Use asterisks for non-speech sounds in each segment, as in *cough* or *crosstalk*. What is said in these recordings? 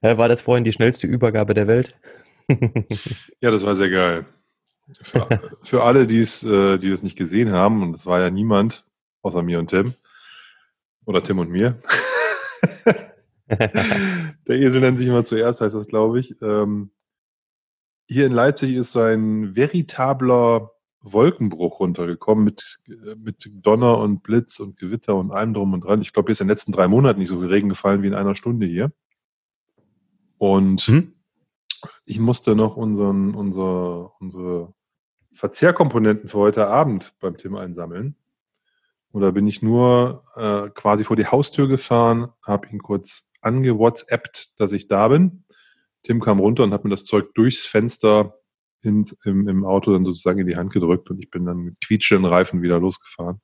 War das vorhin die schnellste Übergabe der Welt? *laughs* ja, das war sehr geil. Für, für alle, die es, äh, die es nicht gesehen haben, und es war ja niemand außer mir und Tim, oder Tim und mir. *laughs* Der Esel nennt sich immer zuerst, heißt das, glaube ich. Ähm, hier in Leipzig ist ein veritabler Wolkenbruch runtergekommen mit, mit Donner und Blitz und Gewitter und allem drum und dran. Ich glaube, hier ist in den letzten drei Monaten nicht so viel Regen gefallen wie in einer Stunde hier. Und hm? ich musste noch unseren, unser, unsere Verzehrkomponenten für heute Abend beim Tim einsammeln. Und da bin ich nur äh, quasi vor die Haustür gefahren, habe ihn kurz angewhatsappt, dass ich da bin. Tim kam runter und hat mir das Zeug durchs Fenster ins, im, im Auto dann sozusagen in die Hand gedrückt und ich bin dann mit quietschenden Reifen wieder losgefahren.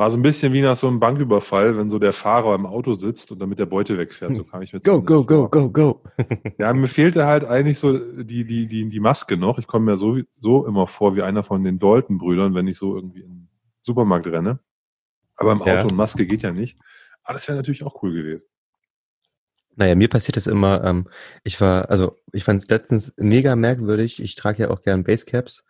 War so ein bisschen wie nach so einem Banküberfall, wenn so der Fahrer im Auto sitzt und dann mit der Beute wegfährt. So kam ich mir Go, go, go, go, go. ja, mir fehlte halt eigentlich so die, die, die, die Maske noch. Ich komme mir so, so immer vor wie einer von den Dalton-Brüdern, wenn ich so irgendwie in den Supermarkt renne. Aber im Auto ja. und Maske geht ja nicht. Aber das wäre natürlich auch cool gewesen. Naja, mir passiert das immer, ähm, ich war, also ich fand es letztens mega merkwürdig, ich trage ja auch gern Basecaps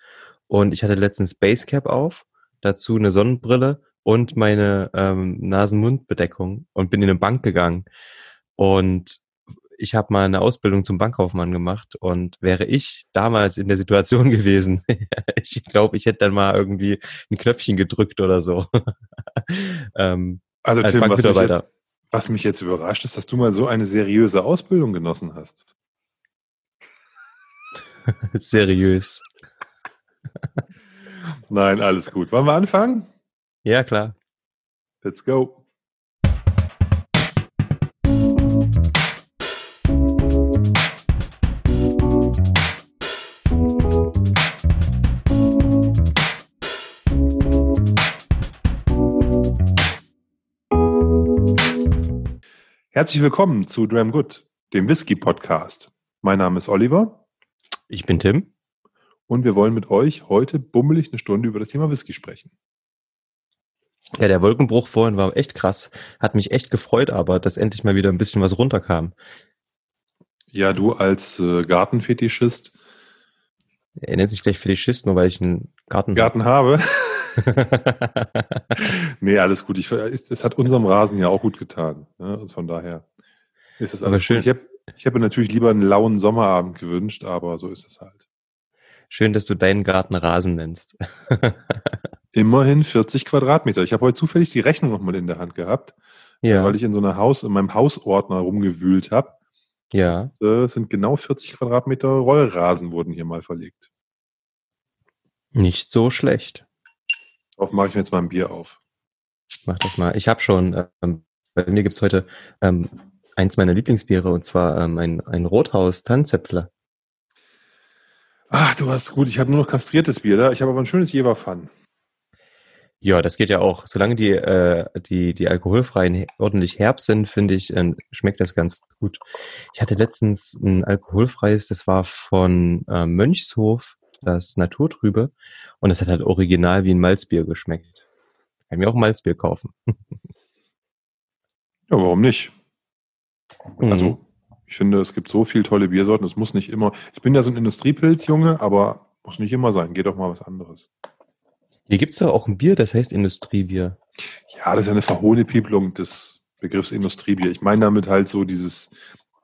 und ich hatte letztens Basecap auf, dazu eine Sonnenbrille und meine ähm, Nasen-Mund-Bedeckung und bin in eine Bank gegangen. Und ich habe mal eine Ausbildung zum Bankkaufmann gemacht und wäre ich damals in der Situation *laughs* gewesen, ich glaube, ich hätte dann mal irgendwie ein Knöpfchen gedrückt oder so. *laughs* ähm, also Tim, was mich, jetzt, was mich jetzt überrascht ist, dass du mal so eine seriöse Ausbildung genossen hast. *laughs* Seriös. Nein, alles gut. Wollen wir anfangen? Ja, klar. Let's go. Herzlich willkommen zu Dram Good, dem Whisky Podcast. Mein Name ist Oliver. Ich bin Tim. Und wir wollen mit euch heute bummelig eine Stunde über das Thema Whisky sprechen. Ja, der Wolkenbruch vorhin war echt krass. Hat mich echt gefreut, aber dass endlich mal wieder ein bisschen was runterkam. Ja, du als äh, Gartenfetischist. Er nennt sich gleich Fetischist, nur weil ich einen Garten, Garten habe. *laughs* *laughs* nee, alles gut. Ich, es hat unserem Rasen ja auch gut getan. Ne? Also von daher ist es alles schön. Gut. Ich, hab, ich habe natürlich lieber einen lauen Sommerabend gewünscht, aber so ist es halt. Schön, dass du deinen Garten Rasen nennst. *laughs* Immerhin 40 Quadratmeter. Ich habe heute zufällig die Rechnung nochmal in der Hand gehabt, ja. weil ich in so einer Haus, in meinem Hausordner rumgewühlt habe. Ja. Es sind genau 40 Quadratmeter Rollrasen wurden hier mal verlegt. Nicht so schlecht. Darauf mache ich mir jetzt mal ein Bier auf. Mach das mal. Ich habe schon, ähm, bei mir gibt's heute ähm, eins meiner Lieblingsbiere und zwar ähm, ein, ein Rothaus Tannenzäpfler. Ach, du hast gut, ich habe nur noch kastriertes Bier da. Ich habe aber ein schönes Jever-Fun. Ja, das geht ja auch. Solange die, äh, die, die alkoholfreien ordentlich herb sind, finde ich, äh, schmeckt das ganz gut. Ich hatte letztens ein alkoholfreies, das war von äh, Mönchshof das Naturtrübe und es hat halt original wie ein Malzbier geschmeckt. Kann mir auch ein Malzbier kaufen. ja, warum nicht? Also, mhm. ich finde, es gibt so viele tolle Biersorten, es muss nicht immer, ich bin ja so ein Industriepilz-Junge, aber muss nicht immer sein, geht doch mal was anderes. Hier gibt es ja auch ein Bier, das heißt Industriebier. Ja, das ist ja eine Verhohnepiepelung des Begriffs Industriebier. Ich meine damit halt so dieses,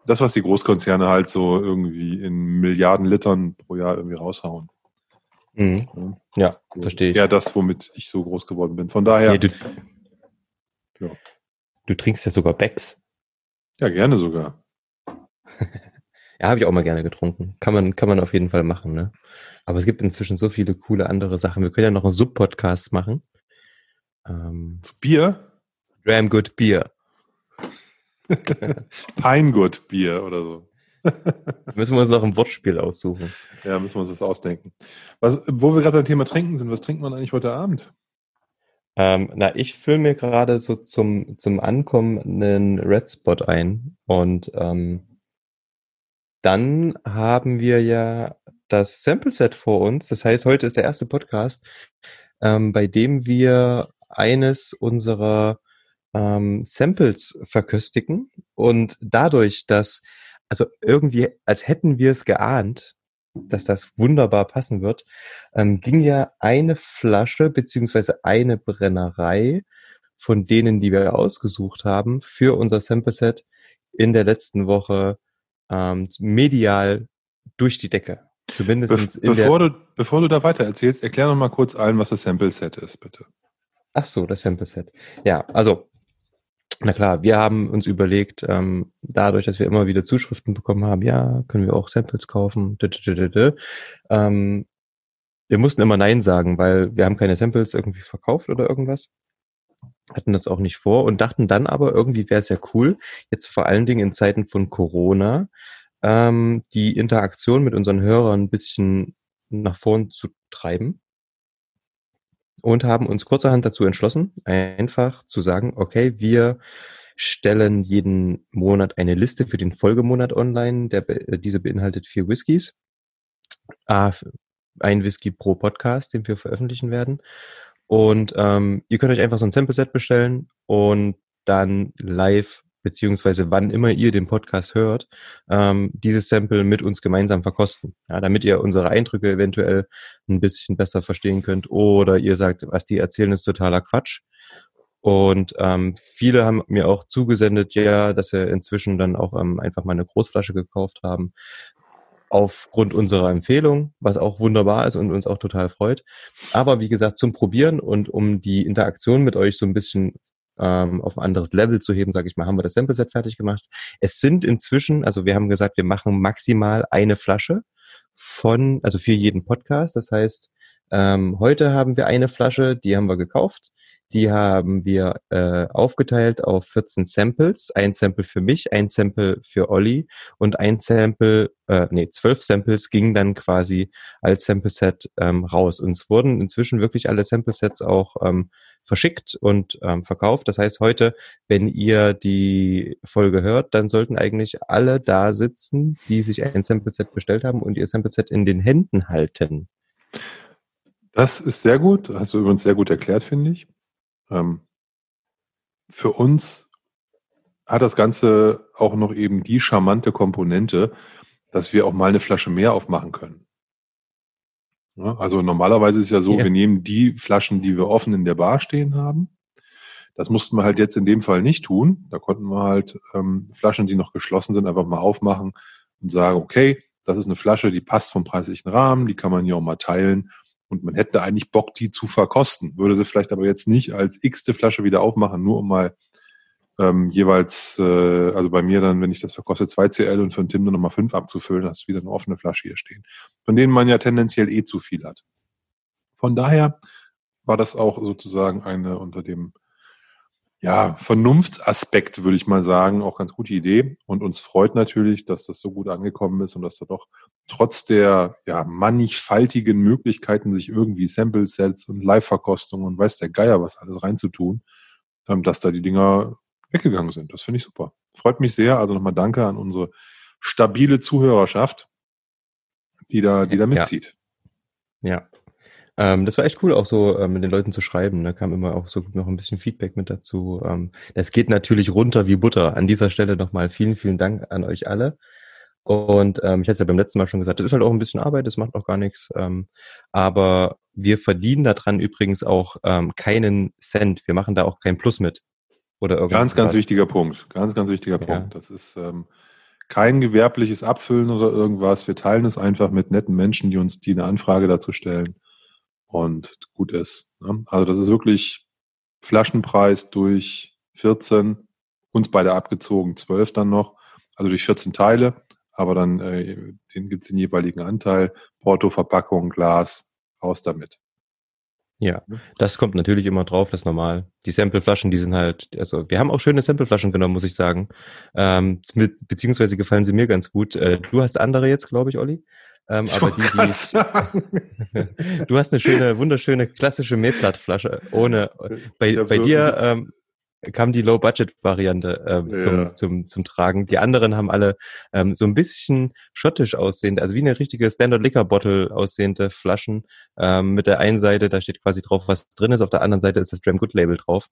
das, was die Großkonzerne halt so irgendwie in Milliarden Litern pro Jahr irgendwie raushauen. Mhm. Ja, so verstehe ich. Ja, das, womit ich so groß geworden bin. Von daher. Nee, du, ja. du trinkst ja sogar Becks. Ja, gerne sogar. *laughs* ja, habe ich auch mal gerne getrunken. Kann man, kann man auf jeden Fall machen, ne? Aber es gibt inzwischen so viele coole andere Sachen. Wir können ja noch einen Sub-Podcast machen. Ähm, Zu Bier? Dram Good Beer. *laughs* Pinegood Bier oder so. *laughs* müssen wir uns noch ein Wortspiel aussuchen. Ja, müssen wir uns das ausdenken. Was, wo wir gerade beim Thema Trinken sind, was trinkt man eigentlich heute Abend? Ähm, na, ich fülle mir gerade so zum, zum Ankommen einen Red Spot ein. Und ähm, dann haben wir ja das Sample Set vor uns. Das heißt, heute ist der erste Podcast, ähm, bei dem wir eines unserer ähm, Samples verköstigen. und dadurch, dass, also irgendwie, als hätten wir es geahnt, dass das wunderbar passen wird, ähm, ging ja eine Flasche beziehungsweise eine Brennerei von denen, die wir ausgesucht haben, für unser Sample Set in der letzten Woche ähm, medial durch die Decke. Zumindest Be bevor, du, bevor du da weiter erzählst, erklär noch mal kurz allen, was das Sample Set ist, bitte. Ach so, das Sample Set. Ja, also na klar, wir haben uns überlegt, ähm, dadurch, dass wir immer wieder Zuschriften bekommen haben, ja, können wir auch Samples kaufen. Ähm, wir mussten immer Nein sagen, weil wir haben keine Samples irgendwie verkauft oder irgendwas. Hatten das auch nicht vor und dachten dann aber, irgendwie wäre es ja cool, jetzt vor allen Dingen in Zeiten von Corona, ähm, die Interaktion mit unseren Hörern ein bisschen nach vorn zu treiben und haben uns kurzerhand dazu entschlossen, einfach zu sagen, okay, wir stellen jeden Monat eine Liste für den Folgemonat online. Der, diese beinhaltet vier Whiskys. Ah, ein Whisky pro Podcast, den wir veröffentlichen werden. Und ähm, ihr könnt euch einfach so ein Sample-Set bestellen und dann live beziehungsweise wann immer ihr den Podcast hört, ähm, dieses Sample mit uns gemeinsam verkosten. Ja, damit ihr unsere Eindrücke eventuell ein bisschen besser verstehen könnt oder ihr sagt, was die erzählen, ist totaler Quatsch. Und ähm, viele haben mir auch zugesendet, ja, dass sie inzwischen dann auch ähm, einfach mal eine Großflasche gekauft haben aufgrund unserer Empfehlung, was auch wunderbar ist und uns auch total freut. Aber wie gesagt, zum Probieren und um die Interaktion mit euch so ein bisschen ähm, auf ein anderes Level zu heben, sage ich mal, haben wir das Sample-Set fertig gemacht. Es sind inzwischen, also wir haben gesagt, wir machen maximal eine Flasche von, also für jeden Podcast. Das heißt, ähm, heute haben wir eine Flasche, die haben wir gekauft. Die haben wir äh, aufgeteilt auf 14 Samples. Ein Sample für mich, ein Sample für Olli und ein Sample, äh, nee, zwölf Samples gingen dann quasi als Sample-Set ähm, raus. Und es wurden inzwischen wirklich alle Sample-Sets auch ähm, verschickt und ähm, verkauft. Das heißt, heute, wenn ihr die Folge hört, dann sollten eigentlich alle da sitzen, die sich ein Sample-Set bestellt haben und ihr Sample-Set in den Händen halten. Das ist sehr gut. Hast du übrigens sehr gut erklärt, finde ich. Ähm, für uns hat das Ganze auch noch eben die charmante Komponente, dass wir auch mal eine Flasche mehr aufmachen können. Also normalerweise ist es ja so, ja. wir nehmen die Flaschen, die wir offen in der Bar stehen haben. Das mussten wir halt jetzt in dem Fall nicht tun. Da konnten wir halt ähm, Flaschen, die noch geschlossen sind, einfach mal aufmachen und sagen, okay, das ist eine Flasche, die passt vom preislichen Rahmen, die kann man hier auch mal teilen und man hätte eigentlich Bock, die zu verkosten, würde sie vielleicht aber jetzt nicht als x-te Flasche wieder aufmachen, nur um mal ähm, jeweils, äh, also bei mir dann, wenn ich das verkoste, 2 CL und für den Tim nur nochmal 5 abzufüllen, hast du wieder eine offene Flasche hier stehen, von denen man ja tendenziell eh zu viel hat. Von daher war das auch sozusagen eine unter dem ja, Vernunftsaspekt, würde ich mal sagen, auch ganz gute Idee. Und uns freut natürlich, dass das so gut angekommen ist und dass da doch trotz der ja, mannigfaltigen Möglichkeiten, sich irgendwie Sample-Sets und Live-Verkostungen und weiß der Geier was alles reinzutun, ähm, dass da die Dinger weggegangen sind. Das finde ich super. Freut mich sehr. Also nochmal danke an unsere stabile Zuhörerschaft, die da, die da mitzieht. Ja. ja. Ähm, das war echt cool, auch so ähm, mit den Leuten zu schreiben. Da kam immer auch so noch ein bisschen Feedback mit dazu. Ähm, das geht natürlich runter wie Butter. An dieser Stelle nochmal vielen, vielen Dank an euch alle. Und ähm, ich hatte es ja beim letzten Mal schon gesagt, das ist halt auch ein bisschen Arbeit, das macht auch gar nichts. Ähm, aber wir verdienen daran übrigens auch ähm, keinen Cent. Wir machen da auch kein Plus mit. Oder irgendwas. Ganz, ganz wichtiger Punkt. Ganz, ganz wichtiger ja. Punkt. Das ist ähm, kein gewerbliches Abfüllen oder irgendwas. Wir teilen es einfach mit netten Menschen, die uns die eine Anfrage dazu stellen und gut ist. Ne? Also das ist wirklich Flaschenpreis durch 14, uns beide abgezogen, 12 dann noch, also durch 14 Teile, aber dann äh, den gibt es den jeweiligen Anteil, Porto, Verpackung, Glas, raus damit. Ja, das kommt natürlich immer drauf, das ist normal. Die Sampleflaschen, die sind halt, also wir haben auch schöne Sampleflaschen genommen, muss ich sagen. Ähm, mit, beziehungsweise gefallen sie mir ganz gut. Äh, du hast andere jetzt, glaube ich, Olli. Ähm, aber die, die *laughs* du hast eine schöne, wunderschöne klassische Mehlblattflasche ohne. Bei, bei dir ähm, kam die Low-Budget-Variante ähm, ja. zum, zum, zum Tragen. Die anderen haben alle ähm, so ein bisschen schottisch aussehende, also wie eine richtige Standard Liquor Bottle aussehende Flaschen. Ähm, mit der einen Seite, da steht quasi drauf, was drin ist, auf der anderen Seite ist das Dram Good Label drauf.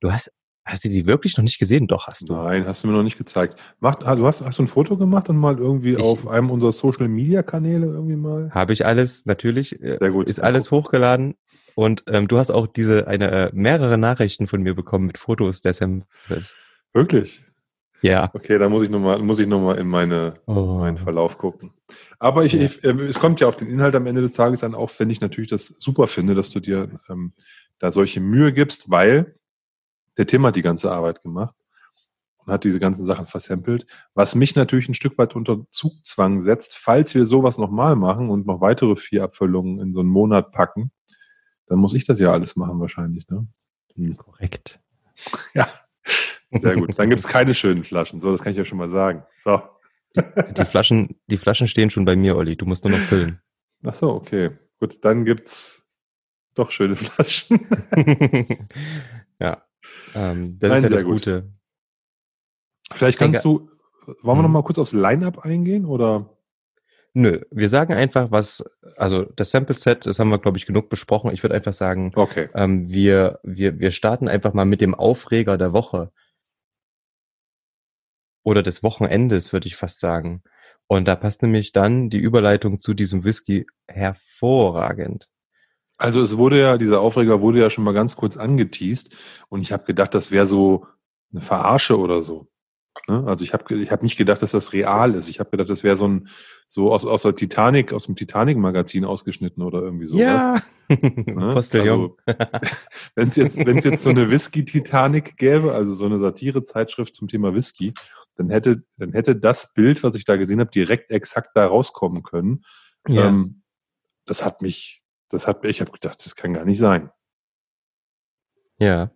Du hast Hast du die wirklich noch nicht gesehen? Doch, hast du. Nein, hast du mir noch nicht gezeigt. Mach, ah, du hast, hast du ein Foto gemacht und mal irgendwie Ich- auf einem unserer Social Media Kanäle irgendwie mal? Habe ich alles, natürlich. äh, Sehr gut. Ist alles hochgeladen. Und ähm, du hast auch diese eine äh, mehrere Nachrichten von mir bekommen mit Fotos der Samples. Wirklich? Ja. Okay, da muss ich nochmal, muss ich noch mal in meine, Oh. meinen Verlauf gucken. Aber ich, Ja. ich, ähm, es kommt ja auf den Inhalt am Ende des Tages an, auch wenn ich natürlich das super finde, dass du dir ähm, da solche Mühe gibst, weil der Tim hat die ganze Arbeit gemacht und hat diese ganzen Sachen versampelt, was mich natürlich ein Stück weit unter Zugzwang setzt, falls wir sowas nochmal machen und noch weitere vier Abfüllungen in so einen Monat packen, dann muss ich das ja alles machen wahrscheinlich, ne? Hm. Korrekt. *laughs* Ja, sehr gut. Dann gibt es keine schönen Flaschen, so, das kann ich ja schon mal sagen. So. Die Flaschen, die Flaschen stehen schon bei mir, Olli. Du musst nur noch füllen. Ach so, okay. Gut, dann gibt's doch schöne Flaschen. *laughs* *laughs* ja. Ähm, das Nein, ist ja das gut. Gute. Vielleicht denke- kannst du, wollen wir noch Mhm. mal kurz aufs Line-Up eingehen oder? Nö, wir sagen einfach, was, also das Sample Set, das haben wir, glaube ich, genug besprochen. Ich würde einfach sagen, Okay. ähm, wir, wir, wir starten einfach mal mit dem Aufreger der Woche. Oder des Wochenendes, würde ich fast sagen. Und da passt nämlich dann die Überleitung zu diesem Whisky hervorragend. Also es wurde ja, dieser Aufreger wurde ja schon mal ganz kurz angeteased und ich habe gedacht, das wäre so eine Verarsche oder so. Ne? Also ich habe ich hab nicht gedacht, dass das real ist. Ich habe gedacht, das wäre so ein so aus, aus der Titanic, aus dem Titanic-Magazin ausgeschnitten oder irgendwie sowas. Ja, Ne? *laughs* Postillon. Also, *laughs* wenn es jetzt, wenn's jetzt so eine Whisky-Titanic gäbe, also so eine Satire-Zeitschrift zum Thema Whisky, dann hätte, dann hätte das Bild, was ich da gesehen habe, direkt exakt da rauskommen können. ja. Ähm, das hat mich, das hat ich habe gedacht, das kann gar nicht sein. Ja.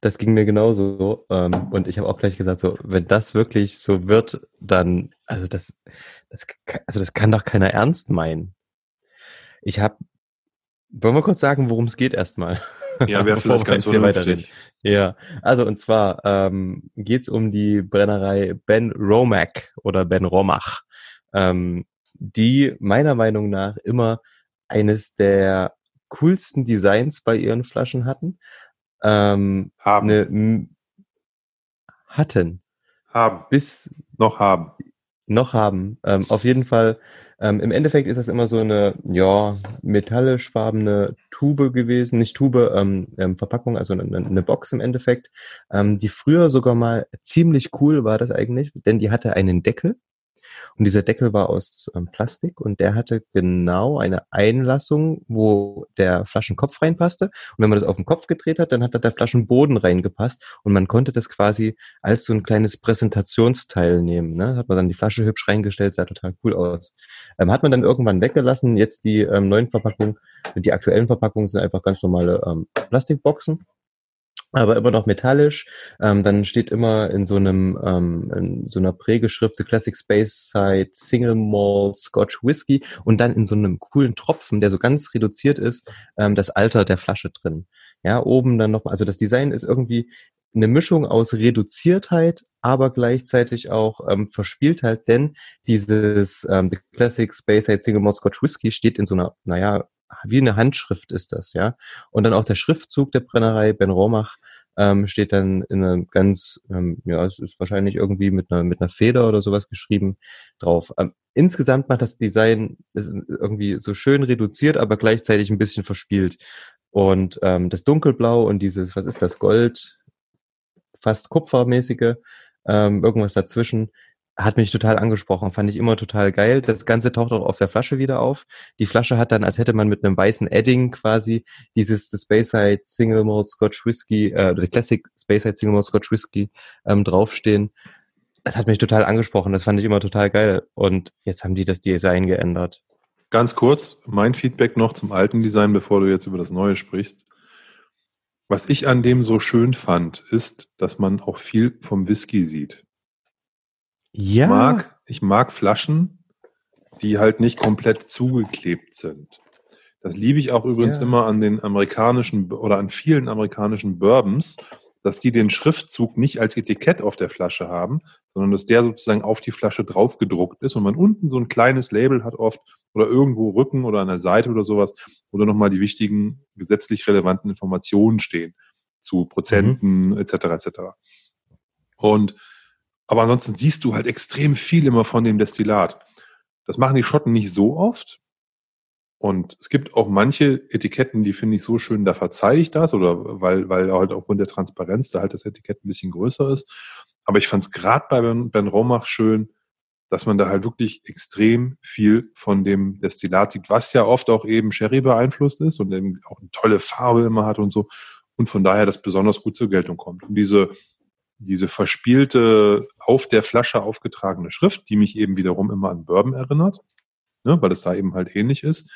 Das ging mir genauso. Ähm, und ich habe auch gleich gesagt, so, wenn das wirklich so wird, dann, also das, das, also das kann doch keiner ernst meinen. Ich habe, wollen wir kurz sagen, worum es geht erstmal? Ja, wäre *laughs* vielleicht wir ganz vernünftig. Ja, also und zwar ähm, geht's um die Brennerei Ben Romack oder Ben Romach, ähm, die meiner Meinung nach immer eines der coolsten Designs bei ihren Flaschen hatten. Ähm, Haben, eine, hatten haben, bis noch haben. noch haben. Ähm, auf jeden Fall, ähm, im Endeffekt ist das immer so eine, ja, metallischfarbene Tube gewesen, nicht Tube, ähm, ähm, Verpackung, also eine, eine Box im Endeffekt, ähm, die früher sogar mal ziemlich cool war das eigentlich, denn die hatte einen Deckel und dieser Deckel war aus ähm, Plastik und der hatte genau eine Einlassung, wo der Flaschenkopf reinpasste. Und wenn man das auf den Kopf gedreht hat, dann hat da der Flaschenboden reingepasst und man konnte das quasi als so ein kleines Präsentationsteil nehmen. Ne? Hat man dann die Flasche hübsch reingestellt, sah total cool aus. Ähm, hat man dann irgendwann weggelassen. Jetzt die ähm, neuen Verpackungen, die aktuellen Verpackungen sind einfach ganz normale ähm, Plastikboxen aber immer noch metallisch. Ähm, dann steht immer in so einem ähm, in so einer Prägeschrift The Classic Space Side Single Malt Scotch Whisky und dann in so einem coolen Tropfen, der so ganz reduziert ist, ähm, das Alter der Flasche drin. Ja, oben dann noch, also das Design ist irgendwie eine Mischung aus Reduziertheit, aber gleichzeitig auch ähm, Verspieltheit, denn dieses ähm, The Classic Space Side Single Malt Scotch Whisky steht in so einer, naja, wie eine Handschrift ist das, ja. Und dann auch der Schriftzug der Brennerei Ben Romach ähm, steht dann in einem ganz, ähm, ja, es ist wahrscheinlich irgendwie mit einer mit einer Feder oder sowas geschrieben drauf. Ähm, insgesamt macht das Design irgendwie so schön reduziert, aber gleichzeitig ein bisschen verspielt. Und ähm, das Dunkelblau und dieses, was ist das, Gold, fast Kupfermäßige, ähm, irgendwas dazwischen, hat mich total angesprochen, fand ich immer total geil. Das Ganze taucht auch auf der Flasche wieder auf. Die Flasche hat dann, als hätte man mit einem weißen Edding quasi dieses das Speyside Single Malt Scotch Whisky, äh, oder Classic Speyside Single Malt Scotch Whisky ähm, draufstehen. Das hat mich total angesprochen, das fand ich immer total geil. Und jetzt haben die das Design geändert. Ganz kurz, mein Feedback noch zum alten Design, bevor du jetzt über das neue sprichst. Was ich an dem so schön fand, ist, dass man auch viel vom Whisky sieht. Ja. Ich mag, ich mag Flaschen, die halt nicht komplett zugeklebt sind. Das liebe ich auch übrigens Ja. immer an den amerikanischen oder an vielen amerikanischen Bourbons, dass die den Schriftzug nicht als Etikett auf der Flasche haben, sondern dass der sozusagen auf die Flasche drauf gedruckt ist und man unten so ein kleines Label hat oft oder irgendwo Rücken oder an der Seite oder sowas, wo dann nochmal die wichtigen gesetzlich relevanten Informationen stehen. zu Prozenten mhm. etc. etc. Und aber ansonsten siehst du halt extrem viel immer von dem Destillat. Das machen die Schotten nicht so oft. Und es gibt auch manche Etiketten, die finde ich so schön, da verzeihe ich das, oder weil, weil halt aufgrund der Transparenz da halt das Etikett ein bisschen größer ist. Aber ich fand es gerade bei Ben, ben Romach schön, dass man da halt wirklich extrem viel von dem Destillat sieht, was ja oft auch eben Sherry beeinflusst ist und eben auch eine tolle Farbe immer hat und so. Und von daher das besonders gut zur Geltung kommt. Und diese, diese verspielte, auf der Flasche aufgetragene Schrift, die mich eben wiederum immer an Bourbon erinnert, ne, weil es da eben halt ähnlich ist,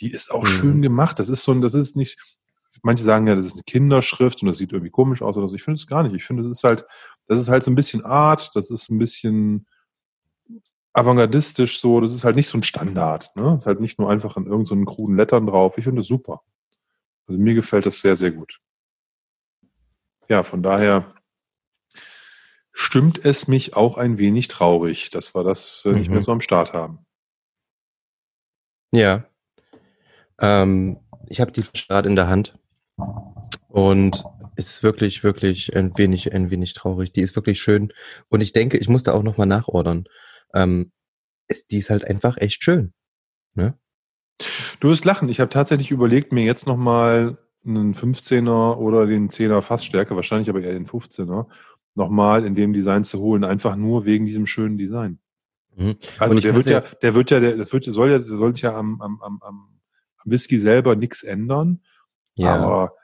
die ist auch mhm. schön gemacht. Das ist so ein, das ist nicht, manche sagen ja, das ist eine Kinderschrift und das sieht irgendwie komisch aus oder so. Ich finde es gar nicht. Ich finde, das ist halt, das ist halt so ein bisschen Art, das ist ein bisschen avantgardistisch so, das ist halt nicht so ein Standard. Ne? Das ist halt nicht nur einfach in irgendeinen so kruden Lettern drauf. Ich finde das super. Also mir gefällt das sehr, sehr gut. Ja, von daher stimmt es mich auch ein wenig traurig, dass wir das äh, nicht mehr mhm. so am Start haben. Ja. Ähm, ich habe die gerade in der Hand und ist wirklich, wirklich ein wenig, ein wenig traurig. Die ist wirklich schön und ich denke, ich musste auch nochmal nachordern. Ähm, ist, die ist halt einfach echt schön. Ne? Du wirst lachen. Ich habe tatsächlich überlegt, mir jetzt nochmal einen 15er oder den 10er Fassstärke, wahrscheinlich aber eher den 15er, nochmal in dem Design zu holen, einfach nur wegen diesem schönen Design. Mhm. Also der wird ja, der wird ja, der, das wird, soll ja, soll sich ja am, am, am, am Whisky selber nichts ändern. Ja. Aber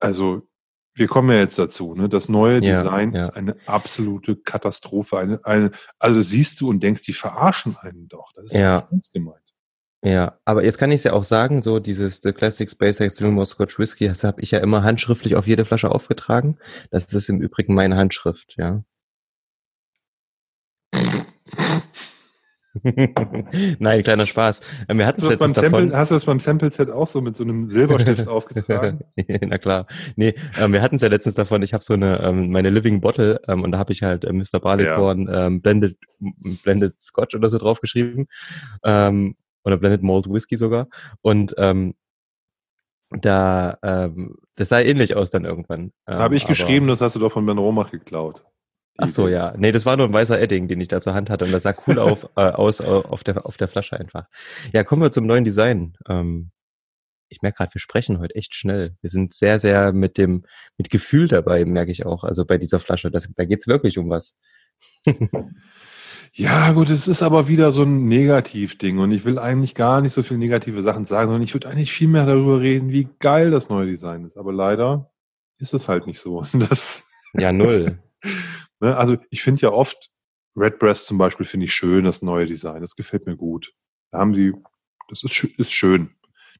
also wir kommen ja jetzt dazu, ne? Das neue ja, Design ja. ist eine absolute Katastrophe. Eine, eine, also siehst du und denkst, die verarschen einen doch. Das ist ja. doch ernst gemeint. Ja, aber jetzt kann ich es ja auch sagen, so dieses The Classic SpaceX Lilmore Scotch Whisky, das habe ich ja immer handschriftlich auf jede Flasche aufgetragen. Das ist im Übrigen meine Handschrift, ja. *laughs* Nein, kleiner Spaß. Wir hatten hast, du beim Sample, hast du das beim Sample-Set auch so mit so einem Silberstift *laughs* aufgetragen? *laughs* Na klar. Nee, ähm, wir hatten es ja letztens davon, ich habe so eine, ähm, meine Living Bottle ähm, und da habe ich halt äh, Mr. Barleycorn ja. ähm, Blended, Blended Scotch oder so draufgeschrieben. Ähm, oder Blended Malt Whisky sogar. Und ähm, da, ähm, das sah ähnlich aus dann irgendwann. Habe ich geschrieben, das hast du doch von Ben Romach geklaut. Ach so, ja. Nee, das war nur ein weißer Edding, den ich da zur Hand hatte und das sah cool auf, *laughs* äh, aus äh, auf, der, auf der Flasche einfach. Ja, kommen wir zum neuen Design. Ähm, ich merke gerade, wir sprechen heute echt schnell. Wir sind sehr, sehr mit dem, mit Gefühl dabei, merke ich auch. Also bei dieser Flasche, das, da geht's wirklich um was. ja, gut, es ist aber wieder so ein Negativding und ich will eigentlich gar nicht so viele negative Sachen sagen, sondern ich würde eigentlich viel mehr darüber reden, wie geil das neue Design ist. Aber leider ist es halt nicht so. *laughs* Das ja, null. *laughs* Ne? Also ich finde ja oft, Redbreast zum Beispiel finde ich schön, das neue Design. Das gefällt mir gut. Da haben sie, das ist, ist schön.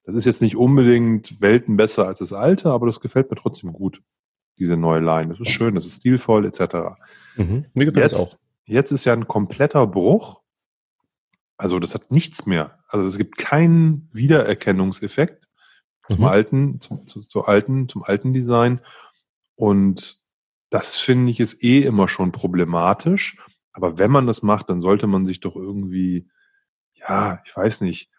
Das ist jetzt nicht unbedingt Welten besser als das alte, aber das gefällt mir trotzdem gut, diese neue Line. Das ist schön, das ist stilvoll, etc. Mhm, mir gefällt jetzt, auch. Jetzt ist ja ein kompletter Bruch. Also das hat nichts mehr. Also es gibt keinen Wiedererkennungseffekt zum mhm. alten, zum, zu, zu alten, zum alten Design. Und das finde ich ist eh immer schon problematisch. Aber wenn man das macht, dann sollte man sich doch irgendwie, ja, ich weiß nicht,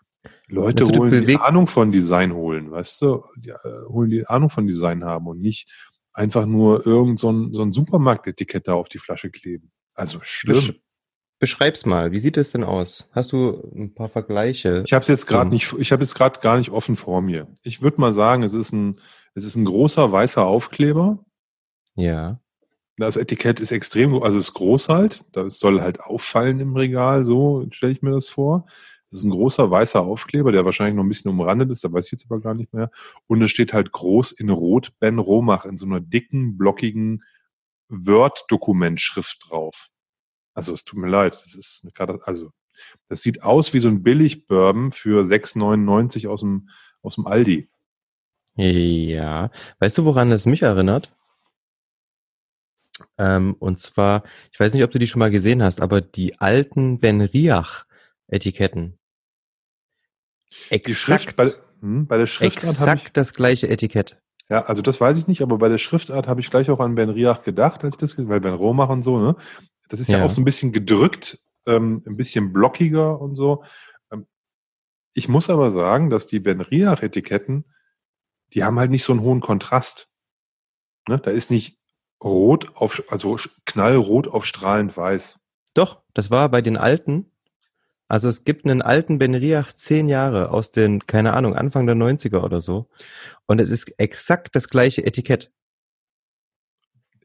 Leute holen, die Ahnung von Design holen, weißt du, die, äh, holen die Ahnung von Design haben und nicht einfach nur irgend so ein, so ein Supermarktetikett da auf die Flasche kleben. Also schlimm. Beschreib's mal, wie sieht es denn aus? Hast du ein paar Vergleiche? Ich habe es jetzt gerade nicht, ich habe jetzt gerade gar nicht offen vor mir. Ich würde mal sagen, es ist ein, es ist ein großer weißer Aufkleber ja. Das Etikett ist extrem, also ist groß halt. Das soll halt auffallen im Regal, so stelle ich mir das vor. Das ist ein großer weißer Aufkleber, der wahrscheinlich noch ein bisschen umrandet ist, da weiß ich jetzt aber gar nicht mehr. Und es steht halt groß in Rot Ben Romach in so einer dicken, blockigen Word-Dokumentschrift drauf. Also es tut mir leid, das ist eine also das sieht aus wie so ein Billig-Bourbon für 6,99 aus dem, aus dem Aldi. Ja. Weißt du, woran es mich erinnert? Ähm, und zwar, ich weiß nicht, ob du die schon mal gesehen hast, aber die alten Ben Riach Etiketten. Exakt, die Schrift, bei, hm, bei der Schriftart exakt ich, das gleiche Etikett. Ja, also das weiß ich nicht, aber bei der Schriftart habe ich gleich auch an Ben Riach gedacht, als ich das, weil Ben Romach und so, ne? Das ist ja, ja auch so ein bisschen gedrückt, ähm, ein bisschen blockiger und so. Ähm, ich muss aber sagen, dass die Ben Riach Etiketten, die haben halt nicht so einen hohen Kontrast. Ne? Da ist nicht rot auf, also knallrot auf strahlend weiß. Doch, das war bei den alten. Also es gibt einen alten Benriach zehn Jahre aus den, keine Ahnung, Anfang der 90er oder so. Und es ist exakt das gleiche Etikett.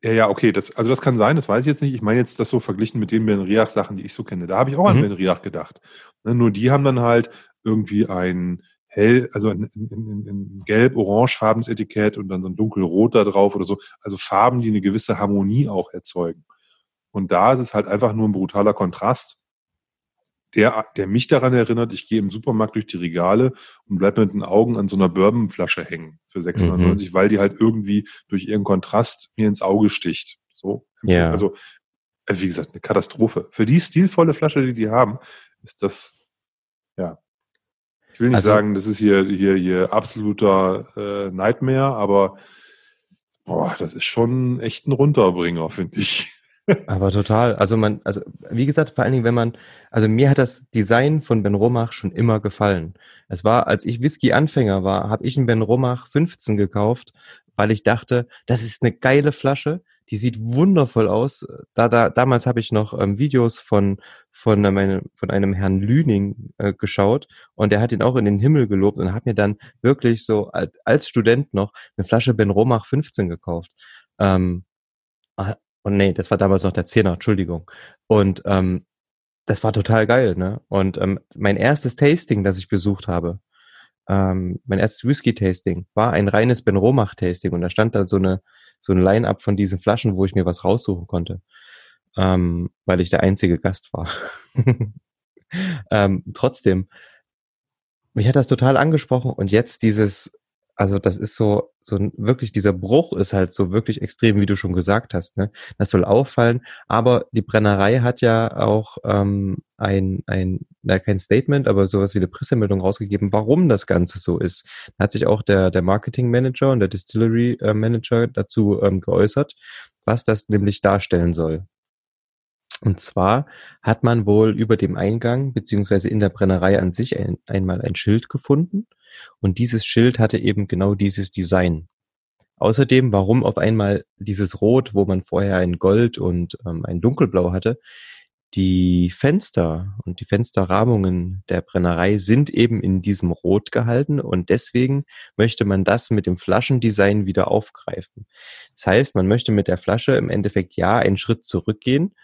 Ja, ja, okay, das, also das kann sein, das weiß ich jetzt nicht. Ich meine jetzt das so verglichen mit den Benriach-Sachen, die ich so kenne. Da habe ich auch an mhm. Benriach gedacht. Ne, nur die haben dann halt irgendwie ein hell, also ein, ein, ein gelb-orangefarbenes Etikett und dann so ein dunkelrot da drauf oder so. Also Farben, die eine gewisse Harmonie auch erzeugen. Und da ist es halt einfach nur ein brutaler Kontrast, der, der mich daran erinnert, ich gehe im Supermarkt durch die Regale und bleibe mit den Augen an so einer Bourbonflasche hängen für 690, mhm. weil die halt irgendwie durch ihren Kontrast mir ins Auge sticht. So. Ja. Also, äh, wie gesagt, eine Katastrophe. Für die stilvolle Flasche, die die haben, ist das, ja, ich will nicht also, sagen, das ist hier, hier, hier absoluter äh, Nightmare, aber boah, das ist schon echt ein Runterbringer, finde ich. *laughs* aber total. Also man, also wie gesagt, vor allen Dingen, wenn man, also mir hat das Design von Ben Romach schon immer gefallen. Es war, als ich Whisky-Anfänger war, habe ich einen Ben Romach 15 gekauft, weil ich dachte, das ist eine geile Flasche die sieht wundervoll aus. Da, da, damals habe ich noch ähm, Videos von, von, äh, von einem Herrn Lüning äh, geschaut und der hat ihn auch in den Himmel gelobt und hat mir dann wirklich so als, als Student noch eine Flasche Ben Romach 15 gekauft. Ähm, ah, und nee, das war damals noch der Zehner, Entschuldigung. Und ähm, das war total geil, ne? Und ähm, mein erstes Tasting, das ich besucht habe, ähm, mein erstes Whisky-Tasting, war ein reines Ben Romach-Tasting und da stand da so eine so ein Line-up von diesen Flaschen, wo ich mir was raussuchen konnte, ähm, weil ich der einzige Gast war. *laughs* ähm, trotzdem, mich hat das total angesprochen und jetzt dieses also das ist so, so wirklich dieser Bruch ist halt so wirklich extrem, wie du schon gesagt hast. Ne? Das soll auffallen. Aber die Brennerei hat ja auch ähm, ein, ein, na, kein Statement, aber sowas wie eine Pressemeldung rausgegeben, warum das Ganze so ist. Da hat sich auch der, der Marketing Manager und der Distillery äh, Manager dazu ähm, geäußert, was das nämlich darstellen soll. Und zwar hat man wohl über dem Eingang beziehungsweise in der Brennerei an sich ein, einmal ein Schild gefunden und dieses Schild hatte eben genau dieses Design. Außerdem, warum auf einmal dieses Rot, wo man vorher ein Gold und ähm, ein Dunkelblau hatte, die Fenster und die Fensterrahmungen der Brennerei sind eben in diesem Rot gehalten und deswegen möchte man das mit dem Flaschendesign wieder aufgreifen. Das heißt, man möchte mit der Flasche im Endeffekt ja einen Schritt zurückgehen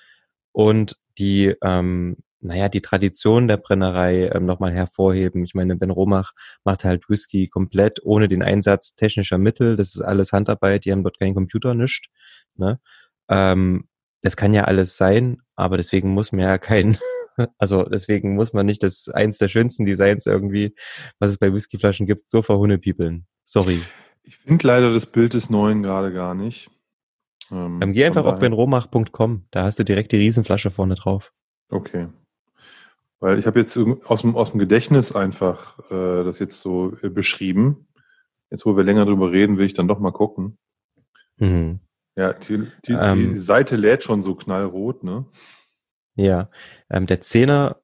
und die ähm, naja, die Tradition der Brennerei ähm, nochmal hervorheben. Ich meine, Ben Romach macht halt Whisky komplett ohne den Einsatz technischer Mittel. Das ist alles Handarbeit, die haben dort keinen Computer, nischt. Ne? Ähm, das kann ja alles sein, aber deswegen muss man ja kein, *laughs* also deswegen muss man nicht das eins der schönsten Designs irgendwie, was es bei Whiskyflaschen gibt, so verhunnepiepeln. Sorry. Ich finde leider das Bild des Neuen gerade gar nicht. Ähm, ähm, geh einfach auf benromach.com, da hast du direkt die Riesenflasche vorne drauf. Okay. Weil ich habe jetzt aus dem, aus dem Gedächtnis einfach äh, das jetzt so äh, beschrieben. Jetzt, wo wir länger drüber reden, will ich dann doch mal gucken. Mhm. Ja, die, die, ähm, die Seite lädt schon so knallrot, ne? Ja, ähm, der Zehner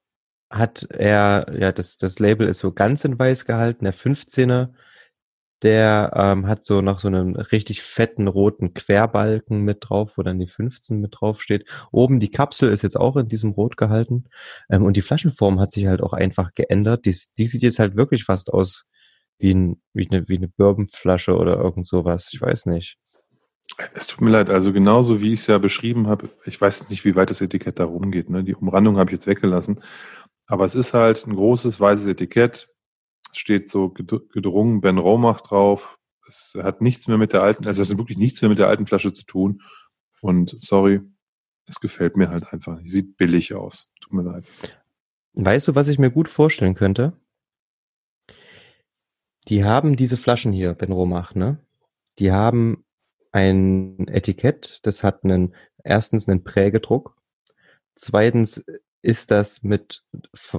hat er, ja, das, das Label ist so ganz in weiß gehalten. Der 15er der ähm, hat so noch so einen richtig fetten roten Querbalken mit drauf, wo dann die 15 mit drauf steht. Oben die Kapsel ist jetzt auch in diesem Rot gehalten. Ähm, und die Flaschenform hat sich halt auch einfach geändert. Die, die sieht jetzt halt wirklich fast aus wie, ein, wie eine, wie eine Bourbonflasche oder irgend sowas. Ich weiß nicht. Es tut mir leid, also genauso wie ich es ja beschrieben habe, ich weiß nicht, wie weit das Etikett da rumgeht. Ne? Die Umrandung habe ich jetzt weggelassen. Aber es ist halt ein großes weißes Etikett steht so gedrungen Ben Romach drauf. Es hat nichts mehr mit der alten, also es hat wirklich nichts mehr mit der alten Flasche zu tun. Und sorry, es gefällt mir halt einfach. Sieht billig aus. Tut mir leid. Weißt du, was ich mir gut vorstellen könnte? Die haben diese Flaschen hier, Ben Romach, ne? Die haben ein Etikett, das hat einen, erstens einen Prägedruck, zweitens ist das mit,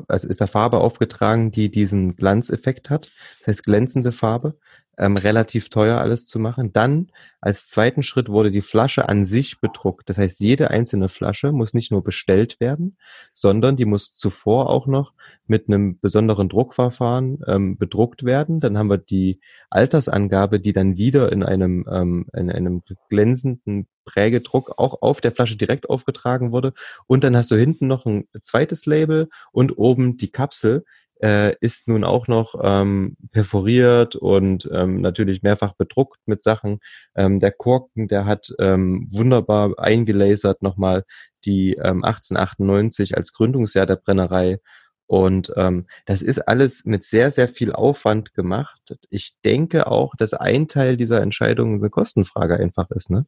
also ist da Farbe aufgetragen, die diesen Glanzeffekt hat. Das heißt glänzende Farbe. Ähm, relativ teuer alles zu machen. Dann als zweiten Schritt wurde die Flasche an sich bedruckt. Das heißt, jede einzelne Flasche muss nicht nur bestellt werden, sondern die muss zuvor auch noch mit einem besonderen Druckverfahren ähm, bedruckt werden. Dann haben wir die Altersangabe, die dann wieder in einem, ähm, in einem glänzenden Prägedruck auch auf der Flasche direkt aufgetragen wurde. Und dann hast du hinten noch ein zweites Label und oben die Kapsel, äh, ist nun auch noch ähm, perforiert und ähm, natürlich mehrfach bedruckt mit Sachen. Ähm, der Korken, der hat ähm, wunderbar eingelasert nochmal die ähm, 1898 als Gründungsjahr der Brennerei. Und ähm, das ist alles mit sehr, sehr viel Aufwand gemacht. Ich denke auch, dass ein Teil dieser Entscheidung eine Kostenfrage einfach ist, ne?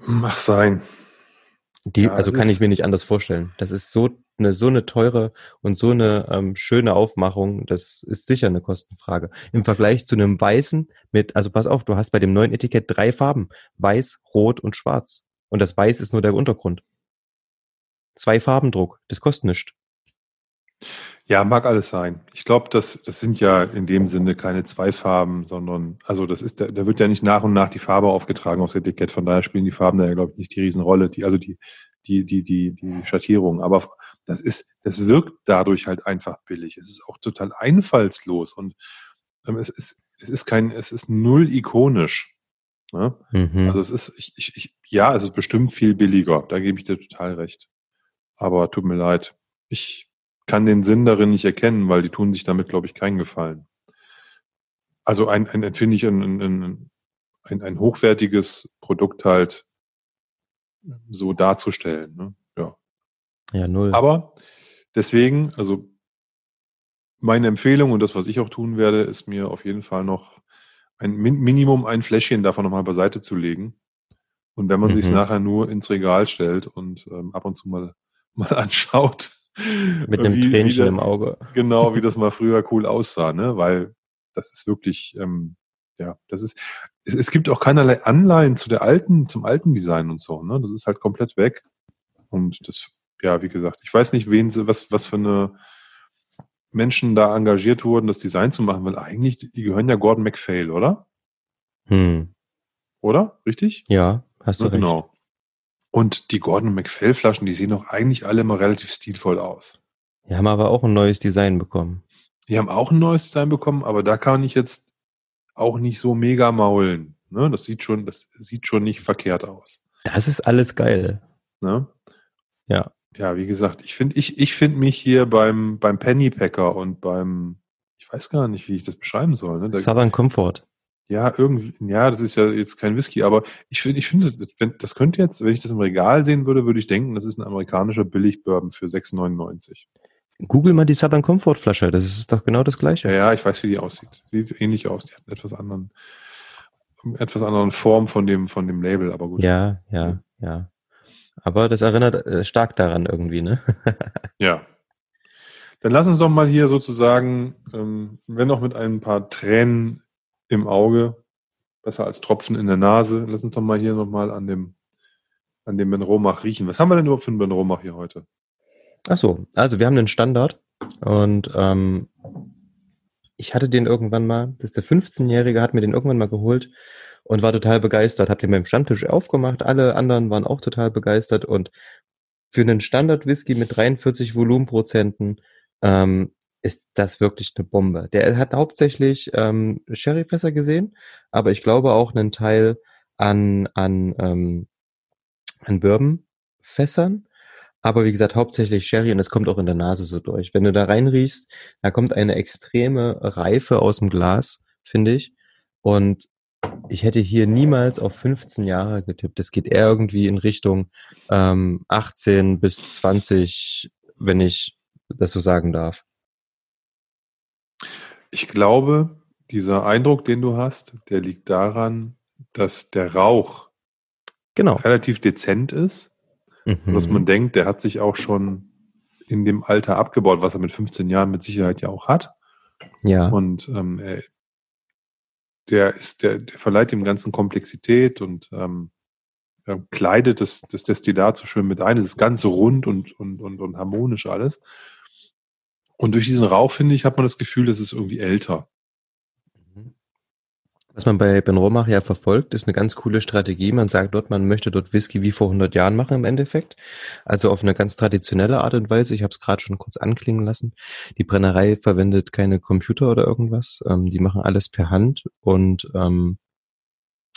Mach sein. Die, ja, also kann ich mir nicht anders vorstellen. Das ist so eine so eine teure und so eine ähm, schöne Aufmachung. Das ist sicher eine Kostenfrage. Im Vergleich zu einem weißen mit, also pass auf, du hast bei dem neuen Etikett drei Farben: Weiß, Rot und Schwarz. Und das Weiß ist nur der Untergrund. Zwei Farbendruck. Das kostet nichts. Ja, mag alles sein. Ich glaube, das, das sind ja in dem Sinne keine zwei Farben, sondern, also das ist, da, da wird ja nicht nach und nach die Farbe aufgetragen aufs Etikett. Von daher spielen die Farben da ja, glaube ich, nicht die Riesenrolle, die, also die, die, die, die, die Schattierung. Aber das ist, das wirkt dadurch halt einfach billig. Es ist auch total einfallslos und ähm, es ist, es ist kein, es ist null ikonisch. Ne? Mhm. Also es ist, ich, ich, ich, ja, es ist bestimmt viel billiger. Da gebe ich dir total recht. Aber tut mir leid. Ich, kann den Sinn darin nicht erkennen, weil die tun sich damit, glaube ich, keinen Gefallen. Also ein, ein, finde ich, ein, ein, ein, ein hochwertiges Produkt halt so darzustellen. Ne? Ja. null. Aber deswegen, also meine Empfehlung und das, was ich auch tun werde, ist mir auf jeden Fall noch ein Minimum ein Fläschchen davon nochmal beiseite zu legen. Und wenn man mhm. sich nachher nur ins Regal stellt und ähm, ab und zu mal, *laughs* mal anschaut, mit einem wie, Tränchen wie der, im Auge. Genau, wie das *laughs* mal früher cool aussah, ne? Weil das ist wirklich, ähm, ja, das ist, es, es gibt auch keinerlei Anleihen zu der alten, zum alten Design und so, ne? Das ist halt komplett weg. Und das, ja, wie gesagt, ich weiß nicht, wen sie, was, was für eine Menschen da engagiert wurden, das Design zu machen, weil eigentlich, die gehören ja Gordon MacPhail, oder? Hm. Oder? Richtig? Ja, hast du ja, recht. Genau. Und die Gordon McPhail Flaschen, die sehen doch eigentlich alle immer relativ stilvoll aus. Die haben aber auch ein neues Design bekommen. Die haben auch ein neues Design bekommen, aber da kann ich jetzt auch nicht so mega maulen. Ne? Das sieht schon, das sieht schon nicht verkehrt aus. Das ist alles geil. Ne? Ja. Ja, wie gesagt, ich finde, ich, ich finde mich hier beim, beim Pennypacker und beim, ich weiß gar nicht, wie ich das beschreiben soll. Ne? Southern Comfort. Ja, irgendwie, ja, das ist ja jetzt kein Whisky, aber ich finde, ich finde, das, das könnte jetzt, wenn ich das im Regal sehen würde, würde ich denken, das ist ein amerikanischer Billig-Bourbon für 6,99. Google mal die Southern Comfort Flasche, das ist doch genau das gleiche. Ja, ja, ich weiß, wie die aussieht. Sieht ähnlich aus, die hat einen etwas anderen, etwas anderen Form von dem, von dem Label, aber gut. Ja, ja, ja. Aber das erinnert äh, stark daran irgendwie, ne? *laughs* ja. Dann lass uns doch mal hier sozusagen, ähm, wenn auch mit ein paar Tränen im Auge, besser als Tropfen in der Nase. Lass uns doch mal hier nochmal an dem, an dem Ben Romach riechen. Was haben wir denn überhaupt für einen Ben Romach hier heute? Ach so, also wir haben den Standard und ähm, ich hatte den irgendwann mal, das ist der 15-Jährige, hat mir den irgendwann mal geholt und war total begeistert. Hab den beim Standtisch aufgemacht, alle anderen waren auch total begeistert und für einen Standard-Whisky mit 43 Volumenprozenten ähm, ist das wirklich eine Bombe. Der hat hauptsächlich ähm, Sherryfässer gesehen, aber ich glaube auch einen Teil an, an, ähm, an Bourbonfässern. Aber wie gesagt, hauptsächlich Sherry und es kommt auch in der Nase so durch. Wenn du da reinriechst, da kommt eine extreme Reife aus dem Glas, finde ich. Und ich hätte hier niemals auf 15 Jahre getippt. Es geht eher irgendwie in Richtung ähm, 18 bis 20, wenn ich das so sagen darf. Ich glaube, dieser Eindruck, den du hast, der liegt daran, dass der Rauch genau. relativ dezent ist. Mhm. Dass man denkt, der hat sich auch schon in dem Alter abgebaut, was er mit 15 Jahren mit Sicherheit ja auch hat. Ja. Und ähm, er, der ist, der, der verleiht dem Ganzen Komplexität und ähm, kleidet das, das Destillat so schön mit ein. Es ist ganz rund und, und, und, und harmonisch alles. Und durch diesen Rauch, finde ich, hat man das Gefühl, das ist irgendwie älter. Was man bei Ben Romach ja verfolgt, ist eine ganz coole Strategie. Man sagt dort, man möchte dort Whisky wie vor 100 Jahren machen im Endeffekt. Also auf eine ganz traditionelle Art und Weise. Ich habe es gerade schon kurz anklingen lassen. Die Brennerei verwendet keine Computer oder irgendwas. Ähm, die machen alles per Hand und ähm,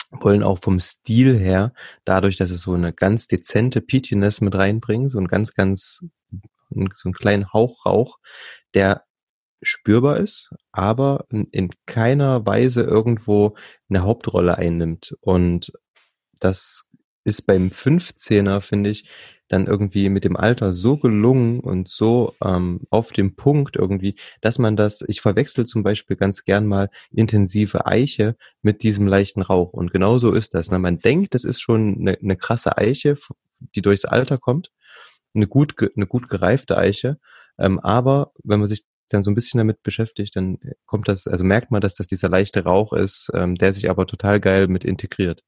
wollen auch vom Stil her, dadurch, dass es so eine ganz dezente Peatiness mit reinbringen, so ein ganz, ganz, so einen kleinen Hauch Rauch, der spürbar ist, aber in keiner Weise irgendwo eine Hauptrolle einnimmt. Und das ist beim 15er, finde ich, dann irgendwie mit dem Alter so gelungen und so ähm, auf dem Punkt irgendwie, dass man das, ich verwechsel zum Beispiel ganz gern mal intensive Eiche mit diesem leichten Rauch. Und genau so ist das. Ne? Man denkt, das ist schon eine, eine krasse Eiche, die durchs Alter kommt, eine gut, eine gut gereifte Eiche. Ähm, aber wenn man sich dann so ein bisschen damit beschäftigt, dann kommt das, also merkt man, dass das dieser leichte Rauch ist, ähm, der sich aber total geil mit integriert.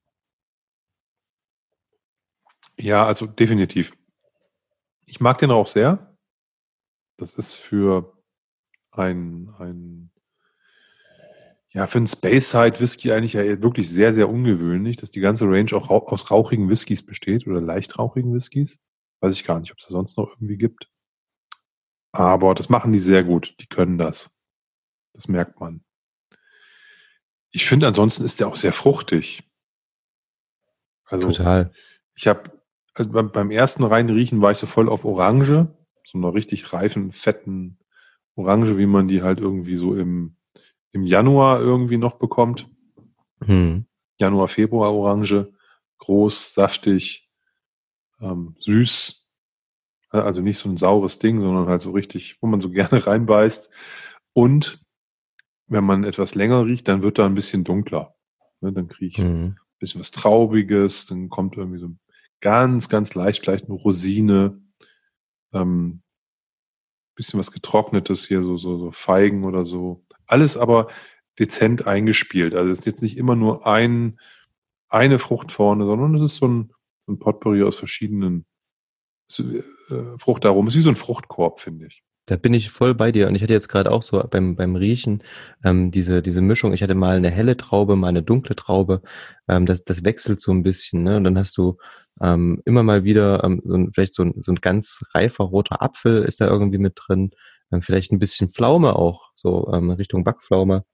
Ja, also definitiv. Ich mag den Rauch sehr. Das ist für ein, ein ja, für einen Space-Side Whisky eigentlich ja wirklich sehr, sehr ungewöhnlich, dass die ganze Range auch aus rauchigen Whiskys besteht oder leicht rauchigen Whiskys. Weiß ich gar nicht, ob es da sonst noch irgendwie gibt. Aber das machen die sehr gut. Die können das. Das merkt man. Ich finde, ansonsten ist der auch sehr fruchtig. Also, Total. Ich habe also beim, ersten reinriechen war ich so voll auf Orange, so einer richtig reifen, fetten Orange, wie man die halt irgendwie so im, im Januar irgendwie noch bekommt. Hm. Januar, Februar Orange, groß, saftig, ähm, süß, also nicht so ein saures Ding, sondern halt so richtig, wo man so *laughs* gerne reinbeißt. Und wenn man etwas länger riecht, dann wird da ein bisschen dunkler. Ne, dann kriege ich mhm. ein bisschen was Traubiges, dann kommt irgendwie so ganz, ganz leicht vielleicht eine Rosine, ähm, bisschen was Getrocknetes hier, so, so, so Feigen oder so. Alles aber dezent eingespielt. Also es ist jetzt nicht immer nur ein, eine Frucht vorne, sondern es ist so ein, so ein Potpourri aus verschiedenen Fruchtaromen. Es ist wie so ein Fruchtkorb, finde ich. Da bin ich voll bei dir. Und ich hatte jetzt gerade auch so beim, beim Riechen ähm, diese, diese Mischung. Ich hatte mal eine helle Traube, mal eine dunkle Traube. Ähm, das, das wechselt so ein bisschen. Ne? Und dann hast du ähm, immer mal wieder ähm, so ein, vielleicht so ein, so ein ganz reifer roter Apfel ist da irgendwie mit drin. Ähm, vielleicht ein bisschen Pflaume auch, so ähm, Richtung Backpflaume.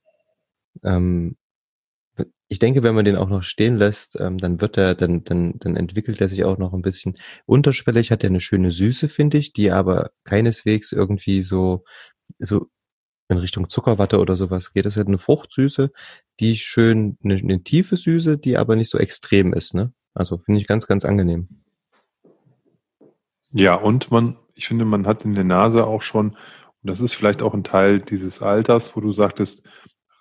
Ähm, ich denke, wenn man den auch noch stehen lässt, ähm, dann wird er, dann, dann, dann entwickelt er sich auch noch ein bisschen. Unterschwellig hat er eine schöne Süße, finde ich, die aber keineswegs irgendwie so, so in Richtung Zuckerwatte oder sowas geht. Es hat eine Fruchtsüße, die schön, eine, eine tiefe Süße, die aber nicht so extrem ist, ne? Also finde ich ganz, ganz angenehm. Ja, und man, ich finde, man hat in der Nase auch schon, und das ist vielleicht auch ein Teil dieses Alters, wo du sagtest,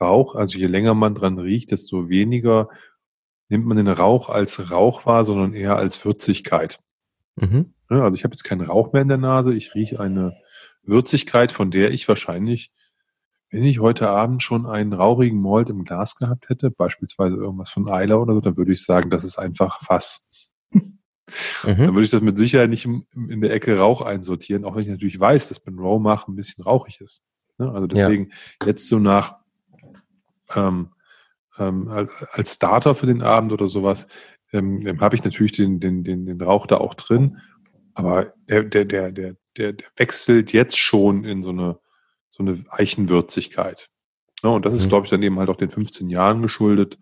Rauch, also je länger man dran riecht, desto weniger nimmt man den Rauch als Rauch wahr, sondern eher als Würzigkeit. Mhm. Also ich habe jetzt keinen Rauch mehr in der Nase, ich rieche eine Würzigkeit, von der ich wahrscheinlich, wenn ich heute Abend schon einen rauchigen Malt im Glas gehabt hätte, beispielsweise irgendwas von Eiler oder so, dann würde ich sagen, das ist einfach Fass. Mhm. Dann würde ich das mit Sicherheit nicht in der Ecke Rauch einsortieren, auch wenn ich natürlich weiß, dass Ben Row ein bisschen rauchig ist. Ne, also deswegen ja. jetzt so nach ähm, ähm, als Starter für den Abend oder sowas, ähm, habe ich natürlich den, den, den, den Rauch da auch drin. Aber der, der, der, der, der, wechselt jetzt schon in so eine, so eine Eichenwürzigkeit. Ja, und das ist, mhm. glaube ich, dann eben halt auch den 15 Jahren geschuldet.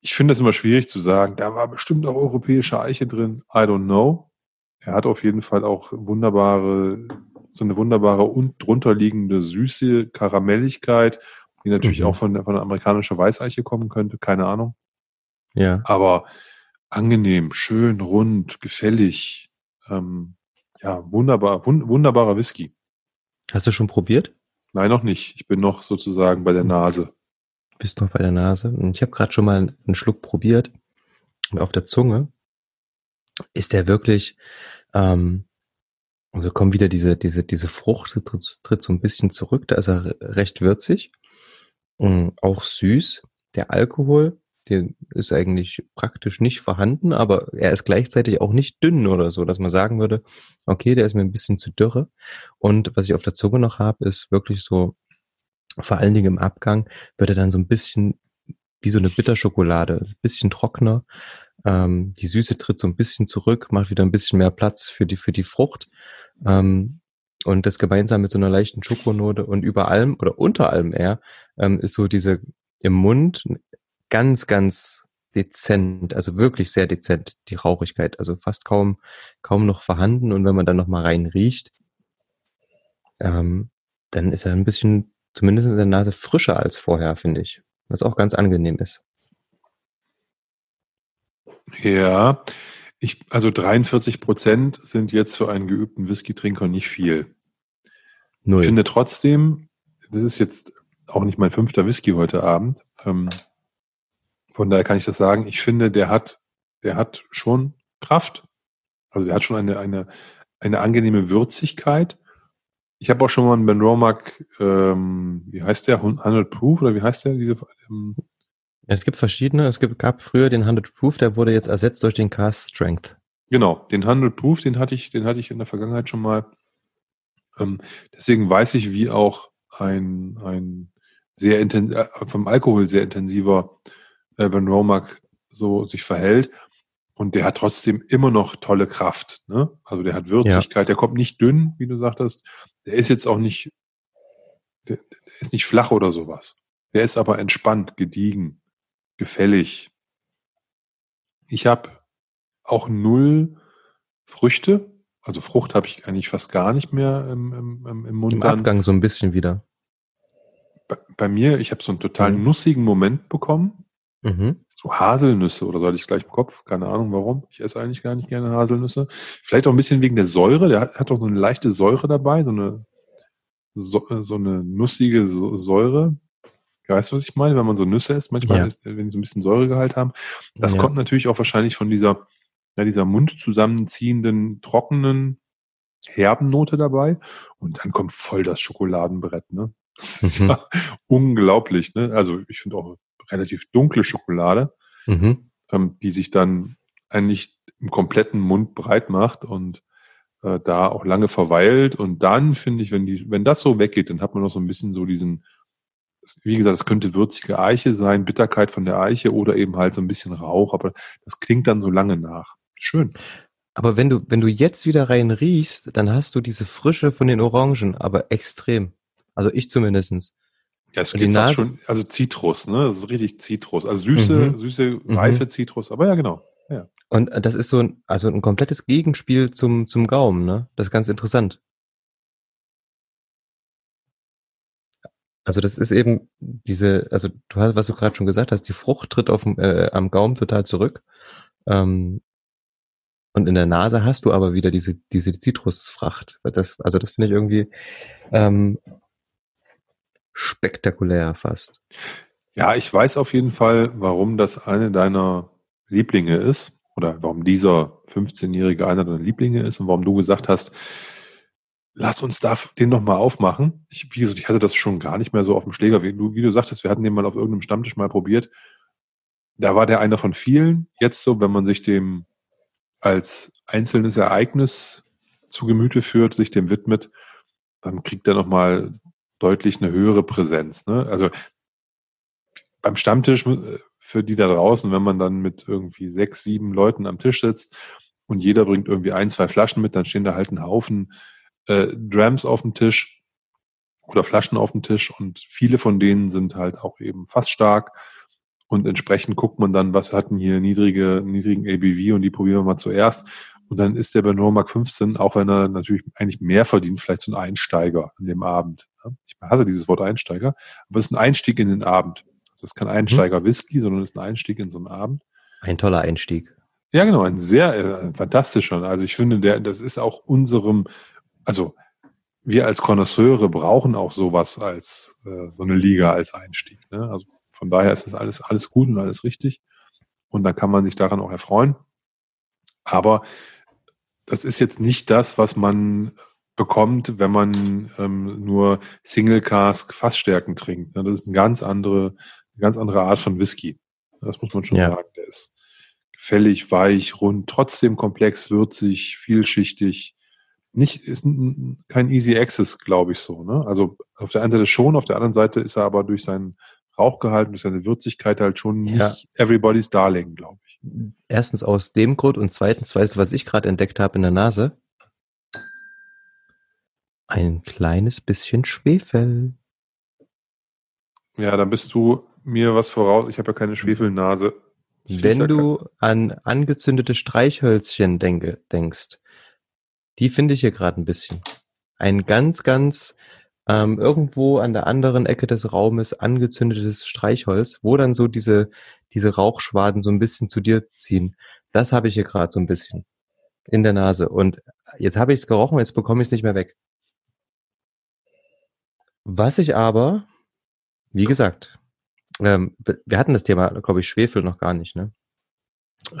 Ich finde das immer schwierig zu sagen, da war bestimmt auch europäische Eiche drin. I don't know. Er hat auf jeden Fall auch wunderbare, so eine wunderbare und drunter liegende süße Karamelligkeit die natürlich mhm. auch von, von amerikanischer Weißeiche kommen könnte, keine Ahnung. Ja. Aber angenehm, schön, rund, gefällig. Ähm, ja, wunderbar, wund, wunderbarer Whisky. Hast du schon probiert? Nein, noch nicht. Ich bin noch sozusagen bei der Nase. Bist noch bei der Nase? Ich habe gerade schon mal einen Schluck probiert. Und auf der Zunge ist der wirklich, ähm, also kommt wieder diese, diese, diese Frucht, tritt, tritt so ein bisschen zurück. Da ist er recht würzig. Mm, auch süß. Der Alkohol der ist eigentlich praktisch nicht vorhanden, aber er ist gleichzeitig auch nicht dünn oder so, dass man sagen würde, okay, der ist mir ein bisschen zu dürre. Und was ich auf der Zunge noch habe, ist wirklich so, vor allen Dingen im Abgang, wird er dann so ein bisschen wie so eine Bitterschokolade, ein bisschen trockener. Ähm, die Süße tritt so ein bisschen zurück, macht wieder ein bisschen mehr Platz für die, für die Frucht. Ähm, und das gemeinsam mit so einer leichten Schokonote und über allem oder unter allem eher ähm, ist so diese im Mund ganz, ganz dezent, also wirklich sehr dezent, die Rauchigkeit, also fast kaum, kaum noch vorhanden. Und wenn man dann noch mal rein riecht, ähm, dann ist er ein bisschen, zumindest in der Nase, frischer als vorher, finde ich. Was auch ganz angenehm ist. Ja, ich, also 43 Prozent sind jetzt für einen geübten Whisky-Trinker nicht viel. Null. Ich finde trotzdem, das ist jetzt auch nicht mein fünfter Whisky heute Abend. Ähm, von daher kann ich das sagen. Ich finde, der hat, der hat schon Kraft. Also der hat schon eine, eine, eine angenehme Würzigkeit. Ich habe auch schon mal einen Ben Romack, ähm, wie heißt der? 100 Proof oder wie heißt der? Diese, ähm, es gibt verschiedene. Es gibt, gab früher den 100 Proof, der wurde jetzt ersetzt durch den Cast Strength. Genau, den 100 Proof, den hatte ich, den hatte ich in der Vergangenheit schon mal. Ähm, deswegen weiß ich, wie auch ein, ein sehr intensiv, äh, vom Alkohol sehr intensiver äh, Ben Romack so sich verhält. Und der hat trotzdem immer noch tolle Kraft. Ne? Also der hat Würzigkeit, ja. der kommt nicht dünn, wie du sagtest. Der ist jetzt auch nicht, der, der ist nicht flach oder sowas. Der ist aber entspannt, gediegen gefällig. Ich habe auch null Früchte. Also Frucht habe ich eigentlich fast gar nicht mehr im, im, im Mund. Im Abgang so ein bisschen wieder. Bei, bei mir, ich habe so einen total mhm. nussigen Moment bekommen. Mhm. So Haselnüsse oder so hatte ich gleich im Kopf. Keine Ahnung warum. Ich esse eigentlich gar nicht gerne Haselnüsse. Vielleicht auch ein bisschen wegen der Säure. Der hat, hat auch so eine leichte Säure dabei, so eine, so, so eine nussige Säure. Weißt du, was ich meine? Wenn man so Nüsse isst, manchmal, ja. ist, wenn die so ein bisschen Säuregehalt haben. Das ja. kommt natürlich auch wahrscheinlich von dieser, ja, dieser Mund zusammenziehenden, trockenen, herben Note dabei. Und dann kommt voll das Schokoladenbrett, ne? Das ist mhm. ja *laughs* unglaublich, ne? Also ich finde auch relativ dunkle Schokolade, mhm. ähm, die sich dann eigentlich im kompletten Mund breit macht und äh, da auch lange verweilt. Und dann finde ich, wenn die, wenn das so weggeht, dann hat man noch so ein bisschen so diesen wie gesagt, es könnte würzige Eiche sein, Bitterkeit von der Eiche oder eben halt so ein bisschen Rauch, aber das klingt dann so lange nach. Schön. Aber wenn du, wenn du jetzt wieder rein riechst, dann hast du diese Frische von den Orangen, aber extrem. Also ich zumindestens. Ja, es geht fast schon, also Zitrus, ne? Das ist richtig Zitrus. Also süße, mhm. süße, mhm. reife mhm. Zitrus, aber ja, genau. Ja. Und das ist so ein, also ein komplettes Gegenspiel zum, zum Gaumen, ne? Das ist ganz interessant. Also das ist eben diese, also du hast, was du gerade schon gesagt hast, die Frucht tritt auf dem, äh, am Gaumen total zurück. Ähm, und in der Nase hast du aber wieder diese, diese Zitrusfracht. Das, also das finde ich irgendwie ähm, spektakulär fast. Ja, ich weiß auf jeden Fall, warum das eine deiner Lieblinge ist oder warum dieser 15-Jährige einer deiner Lieblinge ist und warum du gesagt hast, Lass uns da den nochmal aufmachen. Ich, wie gesagt, ich hatte das schon gar nicht mehr so auf dem Schläger. Wie du, wie du sagtest, wir hatten den mal auf irgendeinem Stammtisch mal probiert. Da war der einer von vielen. Jetzt so, wenn man sich dem als einzelnes Ereignis zu Gemüte führt, sich dem widmet, dann kriegt er nochmal deutlich eine höhere Präsenz. Ne? Also beim Stammtisch äh, für die da draußen, wenn man dann mit irgendwie sechs, sieben Leuten am Tisch sitzt und jeder bringt irgendwie ein, zwei Flaschen mit, dann stehen da halt ein Haufen äh, Drams auf dem Tisch oder Flaschen auf dem Tisch und viele von denen sind halt auch eben fast stark und entsprechend guckt man dann, was hatten hier niedrige, niedrigen ABV und die probieren wir mal zuerst. Und dann ist der bei Normark 15, auch wenn er natürlich eigentlich mehr verdient, vielleicht so ein Einsteiger an dem Abend. Ich hasse dieses Wort Einsteiger, aber es ist ein Einstieg in den Abend. Also es ist kein mhm. Einsteiger Whisky, sondern es ist ein Einstieg in so einen Abend. Ein toller Einstieg. Ja, genau, ein sehr äh, fantastischer. Also ich finde, der, das ist auch unserem also wir als Konnoisseure brauchen auch sowas als äh, so eine Liga als Einstieg. Ne? Also von daher ist das alles alles gut und alles richtig und dann kann man sich daran auch erfreuen. Aber das ist jetzt nicht das, was man bekommt, wenn man ähm, nur Single Cask Fassstärken trinkt. Ne? Das ist eine ganz andere, eine ganz andere Art von Whisky. Das muss man schon Ja. sagen. Der ist gefällig, weich, rund, trotzdem komplex, würzig, vielschichtig. Nicht, ist kein Easy Access, glaube ich so. Ne? Also auf der einen Seite schon, auf der anderen Seite ist er aber durch seinen Rauchgehalt, durch seine Würzigkeit halt schon Ja. nicht everybody's darling, glaube ich. Erstens aus dem Grund und zweitens, weißt du, was ich gerade entdeckt habe in der Nase? Ein kleines bisschen Schwefel. Ja, dann bist du mir was voraus. Ich habe ja keine Schwefelnase. Wenn du an angezündete Streichhölzchen denke, denkst, die finde ich hier gerade ein bisschen. Ein ganz, ganz ähm, irgendwo an der anderen Ecke des Raumes angezündetes Streichholz, wo dann so diese, diese Rauchschwaden so ein bisschen zu dir ziehen. Das habe ich hier gerade so ein bisschen in der Nase. Und jetzt habe ich es gerochen, jetzt bekomme ich es nicht mehr weg. Was ich aber, wie gesagt, ähm, wir hatten das Thema, glaube ich, Schwefel noch gar nicht, ne?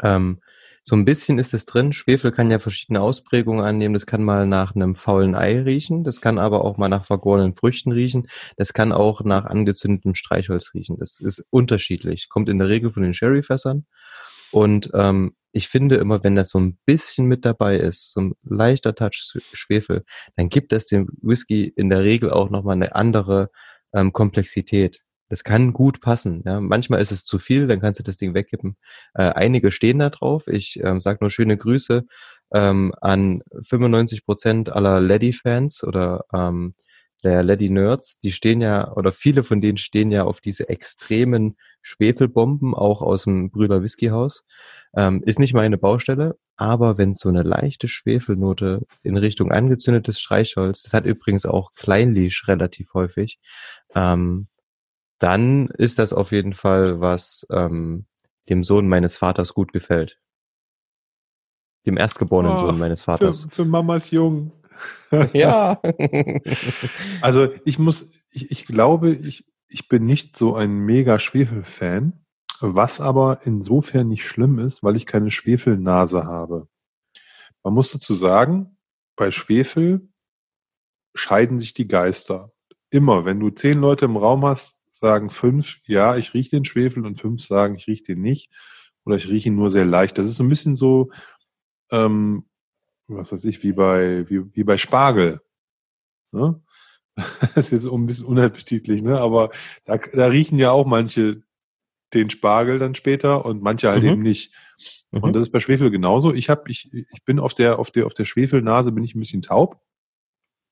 Ähm, so ein bisschen ist es drin. Schwefel kann ja verschiedene Ausprägungen annehmen. Das kann mal nach einem faulen Ei riechen. Das kann aber auch mal nach vergorenen Früchten riechen. Das kann auch nach angezündetem Streichholz riechen. Das ist unterschiedlich. Kommt in der Regel von den Sherryfässern. Und ähm, ich finde immer, wenn das so ein bisschen mit dabei ist, so ein leichter Touch Schwefel, dann gibt es dem Whisky in der Regel auch nochmal eine andere ähm, Komplexität. Das kann gut passen. Ja. Manchmal ist es zu viel, dann kannst du das Ding wegkippen. Äh, einige stehen da drauf. Ich ähm, sage nur schöne Grüße ähm, an 95 Prozent aller Leddy-Fans oder ähm, der Leddy-Nerds. Die stehen ja, oder viele von denen stehen ja auf diese extremen Schwefelbomben, auch aus dem Brüder Whiskyhaus. Ähm, ist nicht meine Baustelle, aber wenn so eine leichte Schwefelnote in Richtung angezündetes Streichholz, das hat übrigens auch Kleinlisch relativ häufig, ähm, dann ist das auf jeden Fall, was ähm, dem Sohn meines Vaters gut gefällt. Dem erstgeborenen Ach, Sohn meines Für, Vaters. für Mamas Jung. *laughs* *laughs* ja. Also ich muss, ich, ich glaube, ich, ich bin nicht so ein mega Schwefel-Fan, was aber insofern nicht schlimm ist, weil ich keine Schwefelnase habe. Man muss dazu sagen, bei Schwefel scheiden sich die Geister. Immer, wenn du zehn Leute im Raum hast, sagen fünf, ja, ich rieche den Schwefel und fünf sagen, ich rieche den nicht oder ich rieche ihn nur sehr leicht. Das ist so ein bisschen so, ähm, was weiß ich, wie bei, wie, wie bei Spargel. Ne? *laughs* Das ist jetzt ein bisschen unappetitlich, ne? aber da, da riechen ja auch manche den Spargel dann später und manche halt Mhm. eben nicht. Und Mhm. das ist bei Schwefel genauso. Ich habe, ich, ich bin auf der, auf der, auf der Schwefelnase bin ich ein bisschen taub.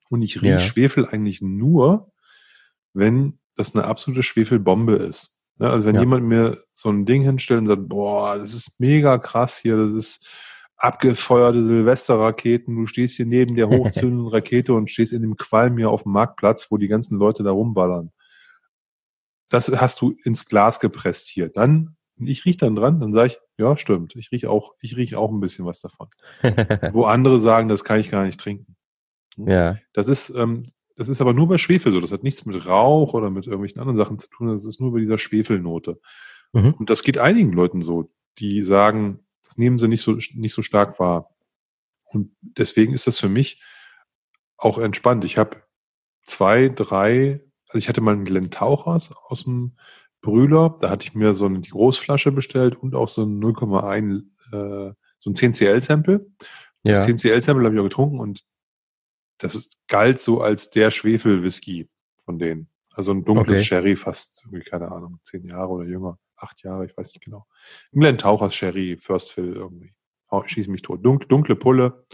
Und ich rieche Ja. Schwefel eigentlich nur, wenn das eine absolute Schwefelbombe ist. Ne, also wenn Ja. jemand mir so ein Ding hinstellt und sagt, boah, das ist mega krass hier, das ist abgefeuerte Silvesterraketen, du stehst hier neben der *laughs* hochzündenden Rakete und stehst in dem Qualm hier auf dem Marktplatz, wo die ganzen Leute da rumballern. Das hast du ins Glas gepresst hier. Dann, ich riech dann dran, dann sage ich, ja, stimmt, ich riech auch, ich riech auch ein bisschen was davon. *laughs* Wo andere sagen, das kann ich gar nicht trinken. ja. Das ist, ähm, das ist aber nur bei Schwefel so. Das hat nichts mit Rauch oder mit irgendwelchen anderen Sachen zu tun. Das ist nur bei dieser Schwefelnote. Mhm. Und das geht einigen Leuten so, die sagen, das nehmen sie nicht so, nicht so stark wahr. Und deswegen ist das für mich auch entspannt. Ich habe zwei, drei, also ich hatte mal einen Glen Tauchers aus dem Brühler, da hatte ich mir so eine die Großflasche bestellt und auch so ein 0,1, äh, so ein 10cl-Sample. Das Ja. 10cl-Sample habe ich auch getrunken und das galt so als der Schwefel-Whisky von denen. Also ein dunkles Okay. Sherry, fast irgendwie, keine Ahnung, zehn Jahre oder jünger, acht Jahre, ich weiß nicht genau. Ein Glen Tauchers Sherry, First Fill irgendwie. Schieß mich tot. Dunk, dunkle Pulle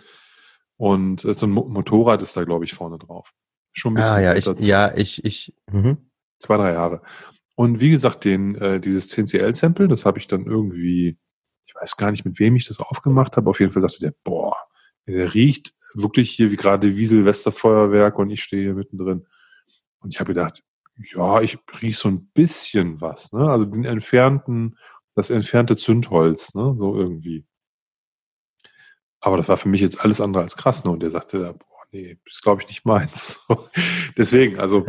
und äh, so ein Mo Motorrad ist da, glaube ich, vorne drauf. Schon ein bisschen Ah, ja, ich, ja, ich, ich, mhm. zwei, drei Jahre. Und wie gesagt, den, äh, dieses 10CL-Sample, das habe ich dann irgendwie, ich weiß gar nicht, mit wem ich das aufgemacht habe. Auf jeden Fall sagte der, boah, der riecht wirklich hier wie gerade wie Silvesterfeuerwerk und ich stehe hier mittendrin. Und ich habe gedacht, ja, ich riech so ein bisschen was, ne? Also den entfernten, das entfernte Zündholz, ne? So irgendwie. Aber das war für mich jetzt alles andere als krass, ne? Und der sagte, boah, nee, das glaube ich nicht meins. *laughs* Deswegen, also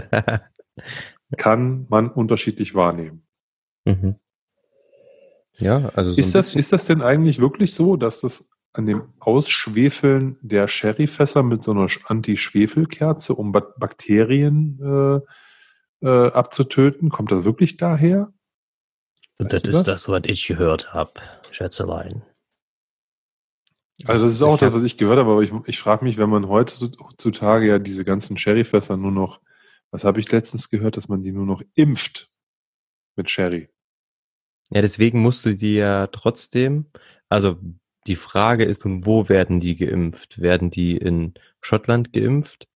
*laughs* kann man unterschiedlich wahrnehmen. mhm. Ja, also so Ist das, ist das denn eigentlich wirklich so, dass das an dem Ausschwefeln der Sherryfässer mit so einer Anti-Schwefelkerze, um Ba- Bakterien äh, äh, abzutöten, kommt das wirklich daher? Weißt das ist das? das, was ich gehört habe, Schätzelein. Also das ist auch das, was ich gehört habe, aber ich, ich frage mich, wenn man heutzutage ja diese ganzen Sherryfässer nur noch, was habe ich letztens gehört, dass man die nur noch impft mit Sherry. Ja, deswegen musst du die ja trotzdem, also die Frage ist, wo werden die geimpft? Werden die in Schottland geimpft?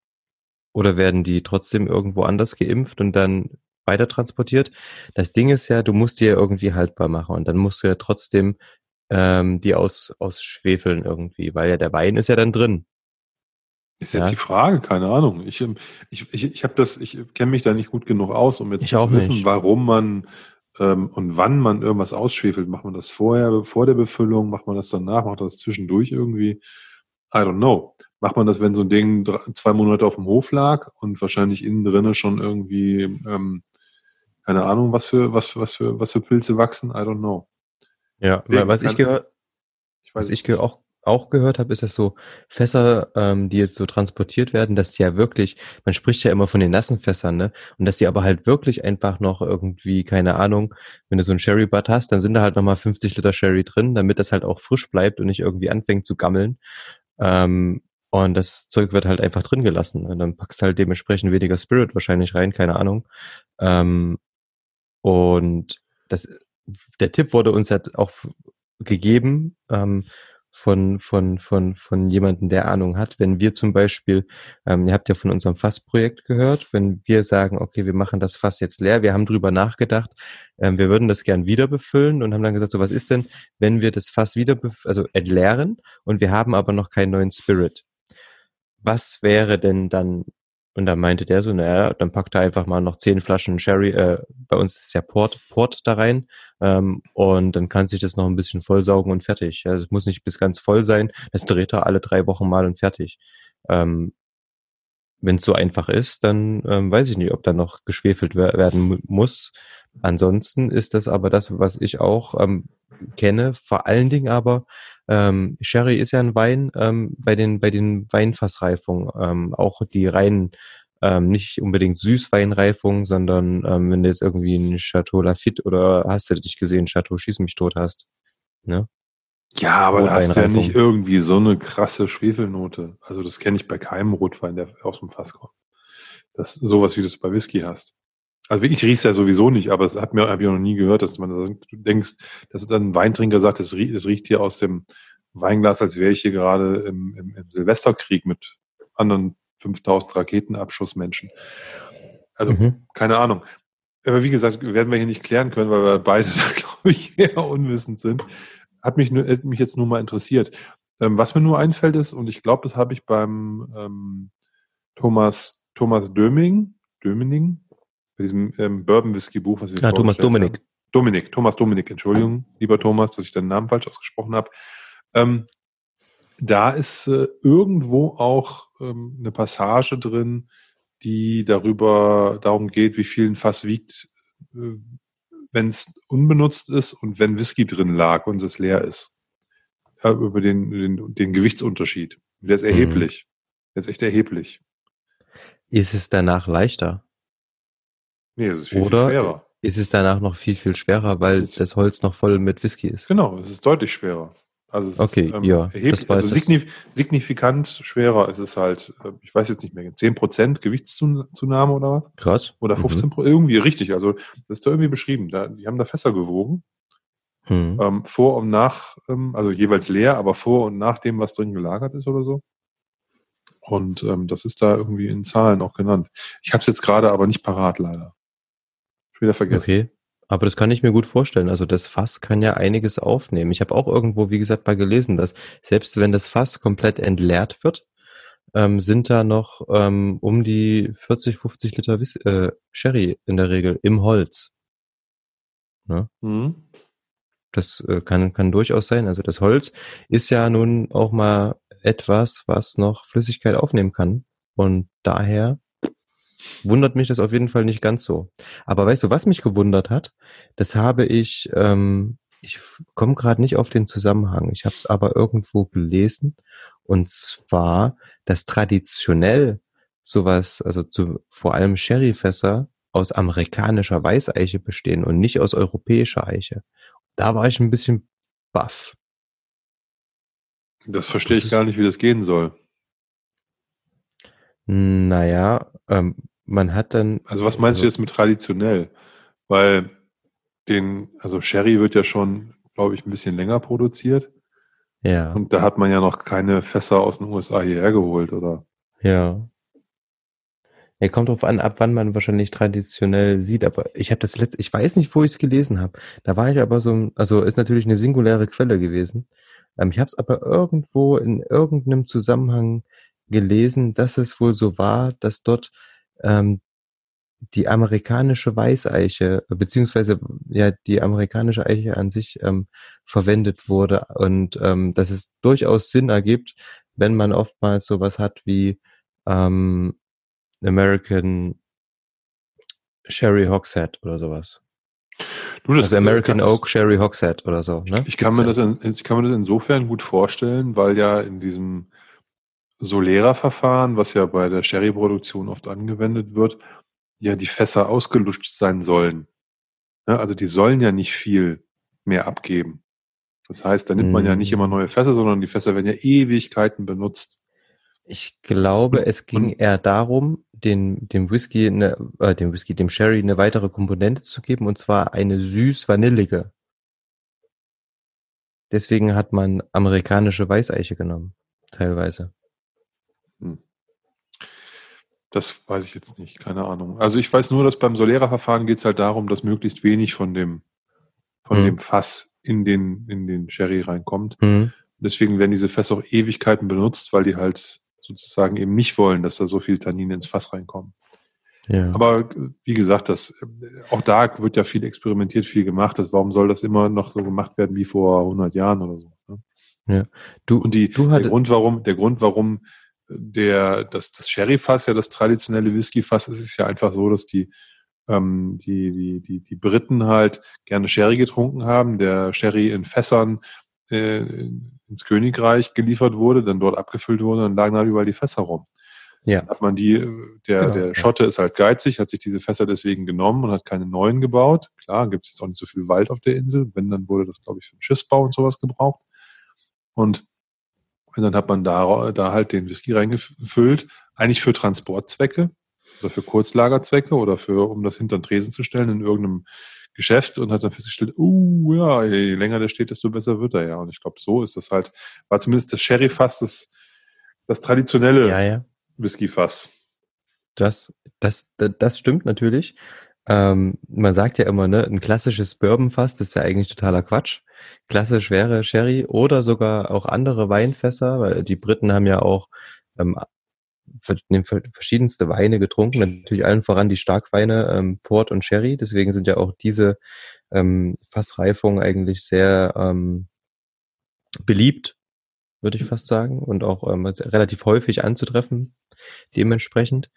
Oder werden die trotzdem irgendwo anders geimpft und dann weiter transportiert? Das Ding ist ja, du musst die ja irgendwie haltbar machen und dann musst du ja trotzdem ähm, die aus, ausschwefeln irgendwie, weil ja der Wein ist ja dann drin. Ist jetzt ja. die Frage, keine Ahnung. Ich, ähm, ich, ich, ich habe das, ich kenne mich da nicht gut genug aus, um jetzt zu wissen, nicht. warum man und wann man irgendwas ausschwefelt. Macht man das vorher, vor der Befüllung, macht man das danach, macht man das zwischendurch irgendwie? I don't know. Macht man das, wenn so ein Ding zwei Monate auf dem Hof lag und wahrscheinlich innen drinnen schon irgendwie, ähm, keine Ahnung, was für, was, was für, was für Pilze wachsen? I don't know. Ja, Deswegen was ich gehört, ich weiß, was ich auch auch gehört habe, ist, dass so Fässer, ähm, die jetzt so transportiert werden, dass die ja wirklich, man spricht ja immer von den nassen Fässern, ne? Und dass die aber halt wirklich einfach noch irgendwie, keine Ahnung, wenn du so ein Sherry Butt hast, dann sind da halt nochmal 50 Liter Sherry drin, damit das halt auch frisch bleibt und nicht irgendwie anfängt zu gammeln. Ähm, und das Zeug wird halt einfach drin gelassen. Und dann packst du halt dementsprechend weniger Spirit wahrscheinlich rein, keine Ahnung. Ähm, und das der Tipp wurde uns halt auch gegeben ähm, von, von, von, von jemandem, der Ahnung hat. Wenn wir zum Beispiel, ähm, ihr habt ja von unserem Fassprojekt gehört, wenn wir sagen, okay, wir machen das Fass jetzt leer, wir haben drüber nachgedacht, ähm, wir würden das gern wieder befüllen und haben dann gesagt, so was ist denn, wenn wir das Fass wieder, also entleeren und wir haben aber noch keinen neuen Spirit? Was wäre denn dann und dann meinte der so, naja, dann packt er einfach mal noch zehn Flaschen Sherry, äh, bei uns ist ja Port, Port da rein ähm, und dann kann sich das noch ein bisschen vollsaugen und fertig. Also es muss nicht bis ganz voll sein, das dreht er alle drei Wochen mal und fertig. Ähm, Wenn es so einfach ist, dann ähm, weiß ich nicht, ob da noch geschwefelt werden muss. Ansonsten ist das aber das, was ich auch ähm, kenne. Vor allen Dingen aber ähm, Sherry ist ja ein Wein ähm, bei den bei den Weinfassreifungen ähm, auch die reinen ähm, nicht unbedingt Süßweinreifung, sondern ähm, wenn du jetzt irgendwie ein Chateau Lafitte oder hast du dich gesehen, Chateau Schieß mich tot hast, ne? Ja, aber da hast du ja nicht irgendwie so eine krasse Schwefelnote. Also das kenne ich bei keinem Rotwein, der aus dem Fass kommt. Das sowas, wie du es bei Whisky hast. Also wirklich riecht ja sowieso nicht, aber es hat mir, habe ich noch nie gehört, dass man du denkst, dass dann ein Weintrinker sagt, es riecht, es riecht hier aus dem Weinglas, als wäre ich hier gerade im, im, im Silvesterkrieg mit anderen 5000 Raketenabschussmenschen. Also, mhm. keine Ahnung. Aber wie gesagt, werden wir hier nicht klären können, weil wir beide da, *laughs* glaube ich, eher unwissend sind. Hat mich, nur, hat mich jetzt nur mal interessiert. Ähm, was mir nur einfällt ist, und ich glaube, das habe ich beim ähm, Thomas, Thomas Döming, Dömening, bei diesem ähm, Bourbon-Whisky-Buch, was wir Ja, Thomas Dominik. Haben. Dominik, Thomas Dominik, Entschuldigung, lieber Thomas, dass ich deinen Namen falsch ausgesprochen habe. Ähm, da ist äh, irgendwo auch ähm, eine Passage drin, die darüber darum geht, wie viel ein Fass wiegt, äh, wenn es unbenutzt ist und wenn Whisky drin lag und es leer ist. Äh, über den, den, den Gewichtsunterschied. Der ist erheblich. Mhm. Der ist echt erheblich. Ist es danach leichter? Nee, es ist viel, Oder viel schwerer. Ist es danach noch viel, viel schwerer, weil das, das Holz noch voll mit Whisky ist? Genau, es ist deutlich schwerer. Also es okay, ist ähm, ja, erheblich, also signif signifikant schwerer. Es ist halt, äh, ich weiß jetzt nicht mehr, 10% Gewichtszunahme oder was? Krass. Oder 15% mhm. irgendwie richtig. Also das ist da irgendwie beschrieben. Da, die haben da Fässer gewogen. Mhm. Ähm, vor und nach, ähm, also jeweils leer, aber vor und nach dem, was drin gelagert ist oder so. Und ähm, das ist da irgendwie in Zahlen auch genannt. Ich habe es jetzt gerade aber nicht parat, leider. Wieder vergessen. Okay. Aber das kann ich mir gut vorstellen. Also das Fass kann ja einiges aufnehmen. Ich habe auch irgendwo, wie gesagt, mal gelesen, dass selbst wenn das Fass komplett entleert wird, ähm, sind da noch ähm, um die 40, 50 Liter Wiss äh, Sherry in der Regel im Holz. Ne? Mhm. Das äh, kann, kann durchaus sein. Also das Holz ist ja nun auch mal etwas, was noch Flüssigkeit aufnehmen kann. Und daher wundert mich das auf jeden Fall nicht ganz so. Aber weißt du, was mich gewundert hat? Das habe ich, ähm, ich komme gerade nicht auf den Zusammenhang. Ich habe es aber irgendwo gelesen. Und zwar, dass traditionell sowas, also zu, vor allem Sherryfässer, aus amerikanischer Weißeiche bestehen und nicht aus europäischer Eiche. Da war ich ein bisschen baff. Das verstehe das ich gar nicht, wie das gehen soll. Naja, ähm, man hat dann. Also was meinst also, du jetzt mit traditionell? Weil den, also Sherry wird ja schon, glaube ich, ein bisschen länger produziert. Ja. Und da hat man ja noch keine Fässer aus den USA hierher geholt, oder? Ja. Ja, kommt drauf an, ab wann man wahrscheinlich traditionell sieht, aber ich habe das letzte, ich weiß nicht, wo ich es gelesen habe. Da war ich aber so, also ist natürlich eine singuläre Quelle gewesen. Ähm, ich habe es aber irgendwo in irgendeinem Zusammenhang gelesen, dass es wohl so war, dass dort ähm, die amerikanische Weißeiche, beziehungsweise ja die amerikanische Eiche an sich ähm, verwendet wurde und ähm, dass es durchaus Sinn ergibt, wenn man oftmals sowas hat wie ähm, American Sherry Hogshead oder sowas. Du, also American kann, Oak Sherry Hogshead oder so. Ne? Ich kann, mir das in, ich kann mir das insofern gut vorstellen, weil ja in diesem Solera-Verfahren, was ja bei der Sherry-Produktion oft angewendet wird, ja die Fässer ausgelutscht sein sollen. Ja, also die sollen ja nicht viel mehr abgeben. Das heißt, da nimmt mm. man ja nicht immer mhm. neue Fässer, sondern die Fässer werden ja Ewigkeiten benutzt. Ich glaube, es ging eher darum, den, dem Whisky, eine, äh, dem Whisky, dem Sherry eine weitere Komponente zu geben, und zwar eine süß-vanillige. Deswegen hat man amerikanische Weißeiche genommen, teilweise. Das weiß ich jetzt nicht, keine Ahnung. Also ich weiß nur, dass beim Solera-Verfahren geht es halt darum, dass möglichst wenig von dem, von hm. dem Fass in den, in den Sherry reinkommt. Hm. Deswegen werden diese Fässer auch Ewigkeiten benutzt, weil die halt sozusagen eben nicht wollen, dass da so viel Tannine ins Fass reinkommen. Ja. Aber wie gesagt, das, auch da wird ja viel experimentiert, viel gemacht. Das, warum soll das immer noch so gemacht werden wie vor 100 Jahren oder so? Ne? Ja. Du, und die, du der Grund, warum, der Grund, warum der, das, das Sherry-Fass ja das traditionelle Whisky-Fass ist, ist ja einfach so, dass die, ähm, die, die, die, die Briten halt gerne Sherry getrunken haben. Der Sherry in Fässern äh, ins Königreich geliefert wurde, dann dort abgefüllt wurde, dann lagen halt überall die Fässer rum. Ja. Hat man die, der, genau, der Schotte ist halt geizig, hat sich diese Fässer deswegen genommen und hat keine neuen gebaut. Klar, gibt es jetzt auch nicht so viel Wald auf der Insel. Wenn, dann wurde das, glaube ich, für den Schiffsbau und sowas gebraucht. Und und dann hat man da, da halt den Whisky reingefüllt, eigentlich für Transportzwecke oder für Kurzlagerzwecke oder für, um das hinter den Tresen zu stellen in irgendeinem Geschäft und hat dann festgestellt, uh, ja, je länger der steht, desto besser wird er ja. Und ich glaube, so ist das halt, war zumindest das Sherry-Fass das, das traditionelle ja, ja. Whisky-Fass. Das, das, das stimmt natürlich. Ähm, man sagt ja immer, ne, ein klassisches Bourbonfass, das ist ja eigentlich totaler Quatsch. Klassisch wäre Sherry oder sogar auch andere Weinfässer, weil die Briten haben ja auch ähm, verschiedenste Weine getrunken, natürlich allen voran die Starkweine, ähm, Port und Sherry. Deswegen sind ja auch diese ähm, Fassreifungen eigentlich sehr ähm, beliebt, würde ich fast sagen, und auch ähm, relativ häufig anzutreffen, dementsprechend.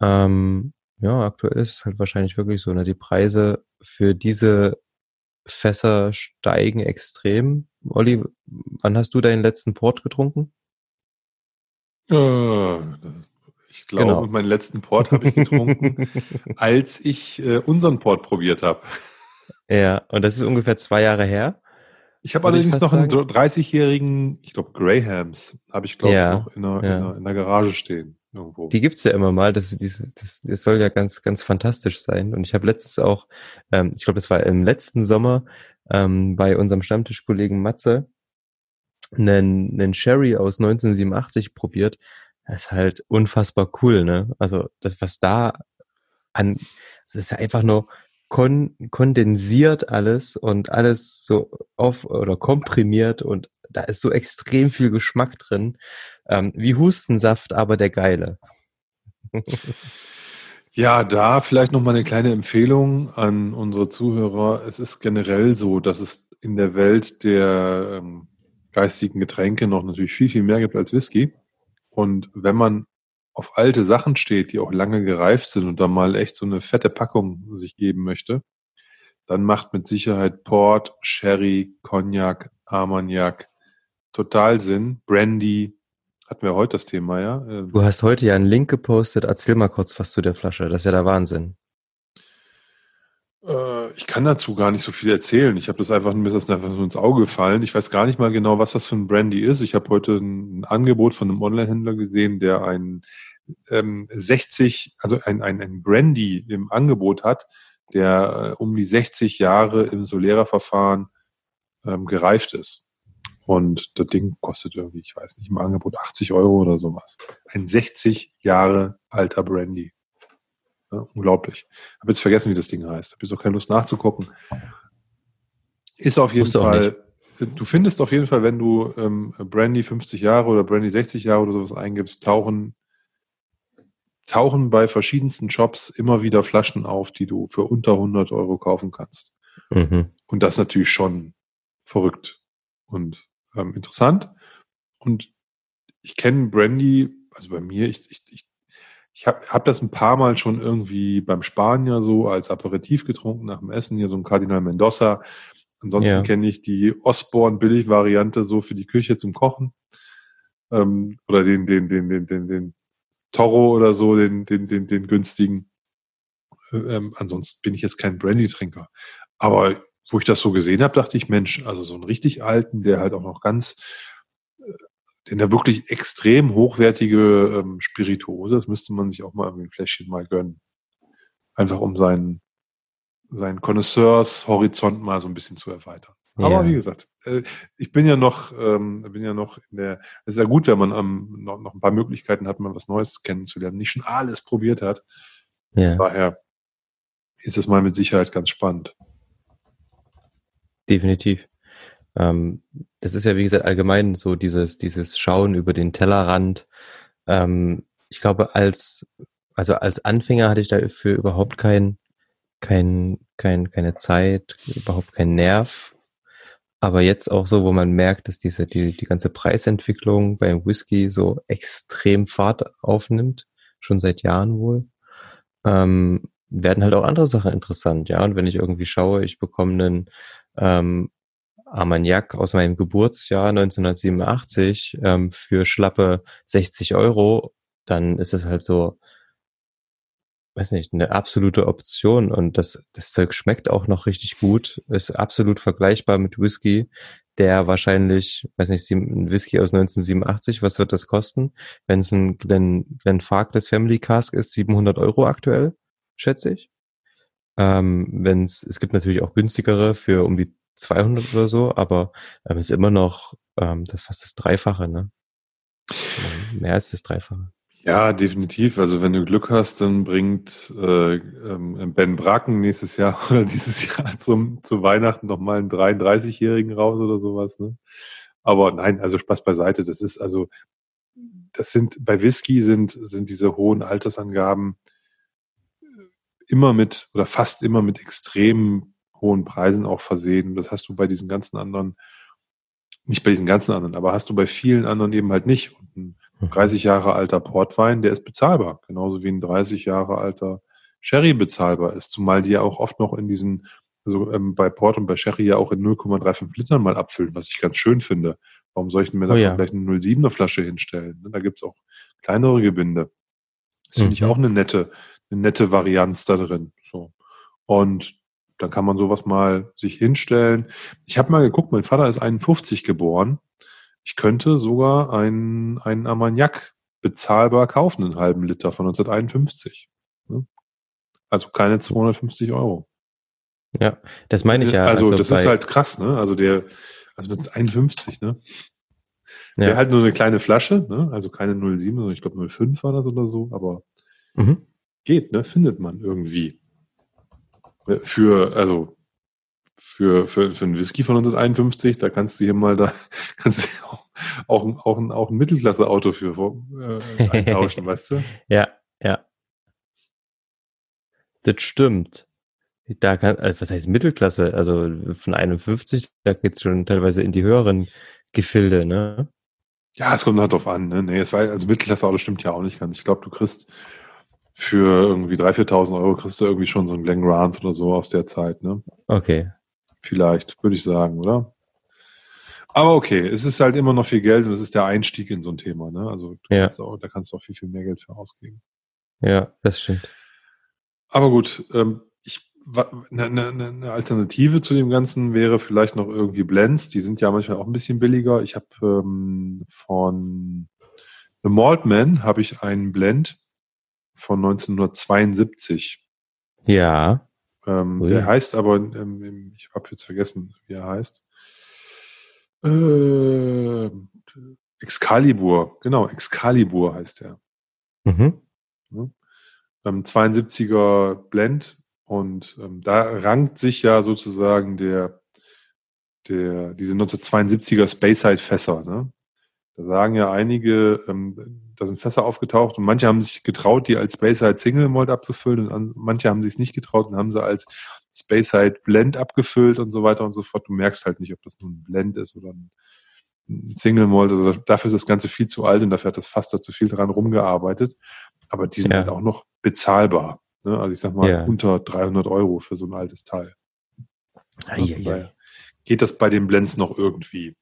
Ähm, ja, aktuell ist es halt wahrscheinlich wirklich so, ne? Die Preise für diese Fässer steigen extrem. Olli, wann hast du deinen letzten Port getrunken? Äh, ich glaube, genau. meinen letzten Port habe ich getrunken, *laughs* als ich äh, unseren Port probiert habe. Ja, und das ist ungefähr zwei Jahre her. Ich habe allerdings noch einen 30-jährigen, ich glaube, Grahams, habe ich, glaube ja, ich, noch in der, ja. in, der, in der Garage stehen. Irgendwo. Die gibt's ja immer mal. Das, das, das, das soll ja ganz, ganz fantastisch sein. Und ich habe letztens auch, ähm, ich glaube, das war im letzten Sommer ähm, bei unserem Stammtischkollegen Matze einen, einen Sherry aus 1987 probiert. Das ist halt unfassbar cool, ne? Also das, was da an, das ist ja einfach nur kon kondensiert alles und alles so auf oder komprimiert und da ist so extrem viel Geschmack drin. Ähm, wie Hustensaft, aber der geile. *laughs* Ja, da vielleicht noch mal eine kleine Empfehlung an unsere Zuhörer. Es ist generell so, dass es in der Welt der ähm, geistigen Getränke noch natürlich viel, viel mehr gibt als Whisky. Und wenn man auf alte Sachen steht, die auch lange gereift sind und da mal echt so eine fette Packung sich geben möchte, dann macht mit Sicherheit Port, Sherry, Cognac, Armagnac total Sinn. Brandy, hatten wir heute das Thema, ja. Ähm, du hast heute ja einen Link gepostet. Erzähl mal kurz was zu der Flasche. Das ist ja der Wahnsinn. Äh, ich kann dazu gar nicht so viel erzählen. Ich habe das einfach, mir ist das einfach so ins Auge gefallen. Ich weiß gar nicht mal genau, was das für ein Brandy ist. Ich habe heute ein Angebot von einem Online-Händler gesehen, der ein ähm, 60, also ein, ein, ein Brandy im Angebot hat, der äh, um die 60 Jahre im Solera-Verfahren ähm, gereift ist. Und das Ding kostet irgendwie, ich weiß nicht, im Angebot 80 Euro oder sowas. Ein 60 Jahre alter Brandy. Ja, unglaublich. Habe jetzt vergessen, wie das Ding heißt. Habe jetzt auch keine Lust nachzugucken. Ist auf jeden Wusste Fall. Du findest auf jeden Fall, wenn du ähm, Brandy 50 Jahre oder Brandy 60 Jahre oder sowas eingibst, tauchen, tauchen bei verschiedensten Shops immer wieder Flaschen auf, die du für unter 100 Euro kaufen kannst. Mhm. Und das ist natürlich schon verrückt und ähm, interessant. Und ich kenne Brandy, also bei mir, ich, ich, ich ich habe hab das ein paar Mal schon irgendwie beim Spanier so als Aperitif getrunken nach dem Essen, hier so ein Cardinal Mendoza. Ansonsten ja. kenne ich die Osborne Billig-Variante so für die Küche zum Kochen. Ähm, oder den, den, den, den, den, den Toro oder so, den, den, den, den günstigen. Ähm, ansonsten bin ich jetzt kein Brandy-Trinker. Aber wo ich das so gesehen habe, dachte ich, Mensch, also so einen richtig alten, der halt auch noch ganz denn der wirklich extrem hochwertige ähm, Spirituose, das müsste man sich auch mal irgendwie ein Fläschchen mal gönnen. Einfach um seinen, seinen Connoisseurs-Horizont mal so ein bisschen zu erweitern. Aber ja. wie gesagt, äh, ich bin ja noch, ähm, bin ja noch in der, es ist ja gut, wenn man ähm, noch, noch ein paar Möglichkeiten hat, mal was Neues kennenzulernen, nicht schon alles probiert hat. Ja. Daher ist es mal mit Sicherheit ganz spannend. Definitiv. Ähm, das ist ja, wie gesagt, allgemein so dieses, dieses Schauen über den Tellerrand. Ähm, ich glaube, als, also als Anfänger hatte ich dafür überhaupt kein, kein, kein, keine Zeit, überhaupt keinen Nerv. Aber jetzt auch so, wo man merkt, dass diese, die, die ganze Preisentwicklung beim Whisky so extrem Fahrt aufnimmt, schon seit Jahren wohl, ähm, werden halt auch andere Sachen interessant, ja. Und wenn ich irgendwie schaue, ich bekomme einen ähm, Armagnac aus meinem Geburtsjahr 1987 ähm, für schlappe 60 Euro, dann ist es halt so, weiß nicht, eine absolute Option und das, das Zeug schmeckt auch noch richtig gut, ist absolut vergleichbar mit Whisky, der wahrscheinlich, weiß nicht, ein Whisky aus 1987, was wird das kosten? Wenn es ein Glen, Glen Farkless Family Cask ist, 700 Euro aktuell, schätze ich. Ähm, wenn es, es gibt natürlich auch günstigere für um die 200 oder so, aber ähm, ist immer noch ähm, fast das Dreifache, ne? Mehr als das Dreifache. Ja, definitiv. Also wenn du Glück hast, dann bringt äh, ähm, Ben Bracken nächstes Jahr *laughs* oder dieses Jahr zum, zu Weihnachten nochmal einen 33-Jährigen raus oder sowas. Ne? Aber nein, also Spaß beiseite. Das ist also, das sind bei Whisky sind sind diese hohen Altersangaben immer mit oder fast immer mit extremen hohen Preisen auch versehen. Das hast du bei diesen ganzen anderen, nicht bei diesen ganzen anderen, aber hast du bei vielen anderen eben halt nicht. Und ein 30 mhm. Jahre alter Portwein, der ist bezahlbar, genauso wie ein 30 Jahre alter Sherry bezahlbar ist, zumal die ja auch oft noch in diesen, also ähm, bei Port und bei Sherry ja auch in 0,35 Litern mal abfüllen, was ich ganz schön finde. Warum soll ich mir oh, da ja. vielleicht eine 0,7er Flasche hinstellen? Da gibt's auch kleinere Gebinde. Das finde ich mhm. auch eine nette, eine nette Varianz da drin. So. Und dann kann man sowas mal sich hinstellen. Ich habe mal geguckt, mein Vater ist 51 geboren. Ich könnte sogar einen, einen Armagnac bezahlbar kaufen, einen halben Liter von 1951. Ne? Also keine 250 Euro. Ja, das meine ich ja. Also, also das ist halt krass, ne? Also der, also 1951, ne? Ja. Der halt nur eine kleine Flasche, ne? Also keine 07, sondern ich glaube 05 war das oder so, aber mhm. Geht, ne? Findet man irgendwie. Für, also für, für, für einen Whisky von 1951, da kannst du hier mal da, *laughs* kannst du auch, auch, ein, auch, ein, auch ein Mittelklasse-Auto für äh, eintauschen, *laughs* weißt du? Ja, ja. Das stimmt. Da kann, also was heißt Mittelklasse? Also von 51, da geht's schon teilweise in die höheren Gefilde, ne? Ja, es kommt halt drauf an, ne? Nee, es war, also Mittelklasse-Auto stimmt ja auch nicht ganz. Ich glaube, du kriegst für irgendwie 3.000, 4.000 Euro kriegst du irgendwie schon so einen Glen Grant oder so aus der Zeit, ne? Okay. Vielleicht, würde ich sagen, oder? Aber okay, es ist halt immer noch viel Geld und es ist der Einstieg in so ein Thema, ne? Also ja. kannst auch, da kannst du auch viel, viel mehr Geld für ausgeben. Ja, das stimmt. Aber gut, ähm, ich eine, ne, eine, eine Alternative zu dem Ganzen wäre vielleicht noch irgendwie Blends. Die sind ja manchmal auch ein bisschen billiger. Ich habe ähm, von The Maltman habe ich einen Blend von 1972. Ja. Ähm, der heißt aber, ähm, ich habe jetzt vergessen, wie er heißt. Äh, Excalibur, genau, Excalibur heißt er. Mhm. Ja. Ähm, 72er Blend und ähm, da rankt sich ja sozusagen der, der, diese 1972er Speyside Fässer, ne? Da sagen ja einige, ähm, da sind Fässer aufgetaucht und manche haben sich getraut, die als Speyside Single Malt abzufüllen und manche haben sich es nicht getraut und haben sie als Speyside Blend abgefüllt und so weiter und so fort. Du merkst halt nicht, ob das nun ein Blend ist oder ein, Single Malt. Also dafür ist das Ganze viel zu alt und dafür hat das Fass da zu viel dran rumgearbeitet. Aber die sind ja. halt auch noch bezahlbar. Ne? Also ich sag mal ja. unter 300 Euro für so ein altes Teil. Ei, ei, ei. Geht das bei den Blends noch irgendwie?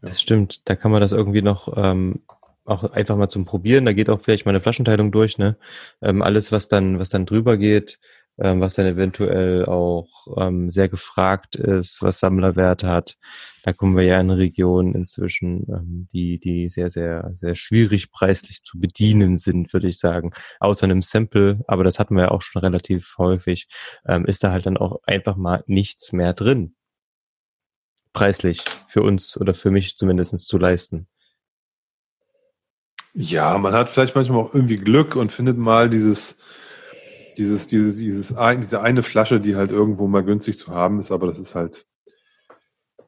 Das stimmt. Da kann man das irgendwie noch ähm, auch einfach mal zum Probieren. Da geht auch vielleicht mal eine Flaschenteilung durch. Ne? Ähm, alles, was dann, was dann drüber geht, ähm, was dann eventuell auch ähm, sehr gefragt ist, was Sammlerwert hat. Da kommen wir ja in Regionen inzwischen, ähm, die, die sehr, sehr, sehr schwierig preislich zu bedienen sind, würde ich sagen. Außer einem Sample, aber das hatten wir ja auch schon relativ häufig, ähm, ist da halt dann auch einfach mal nichts mehr drin preislich für uns oder für mich zumindest zu leisten. Ja, man hat vielleicht manchmal auch irgendwie Glück und findet mal dieses, dieses, dieses, dieses, diese eine Flasche, die halt irgendwo mal günstig zu haben ist, aber das ist halt,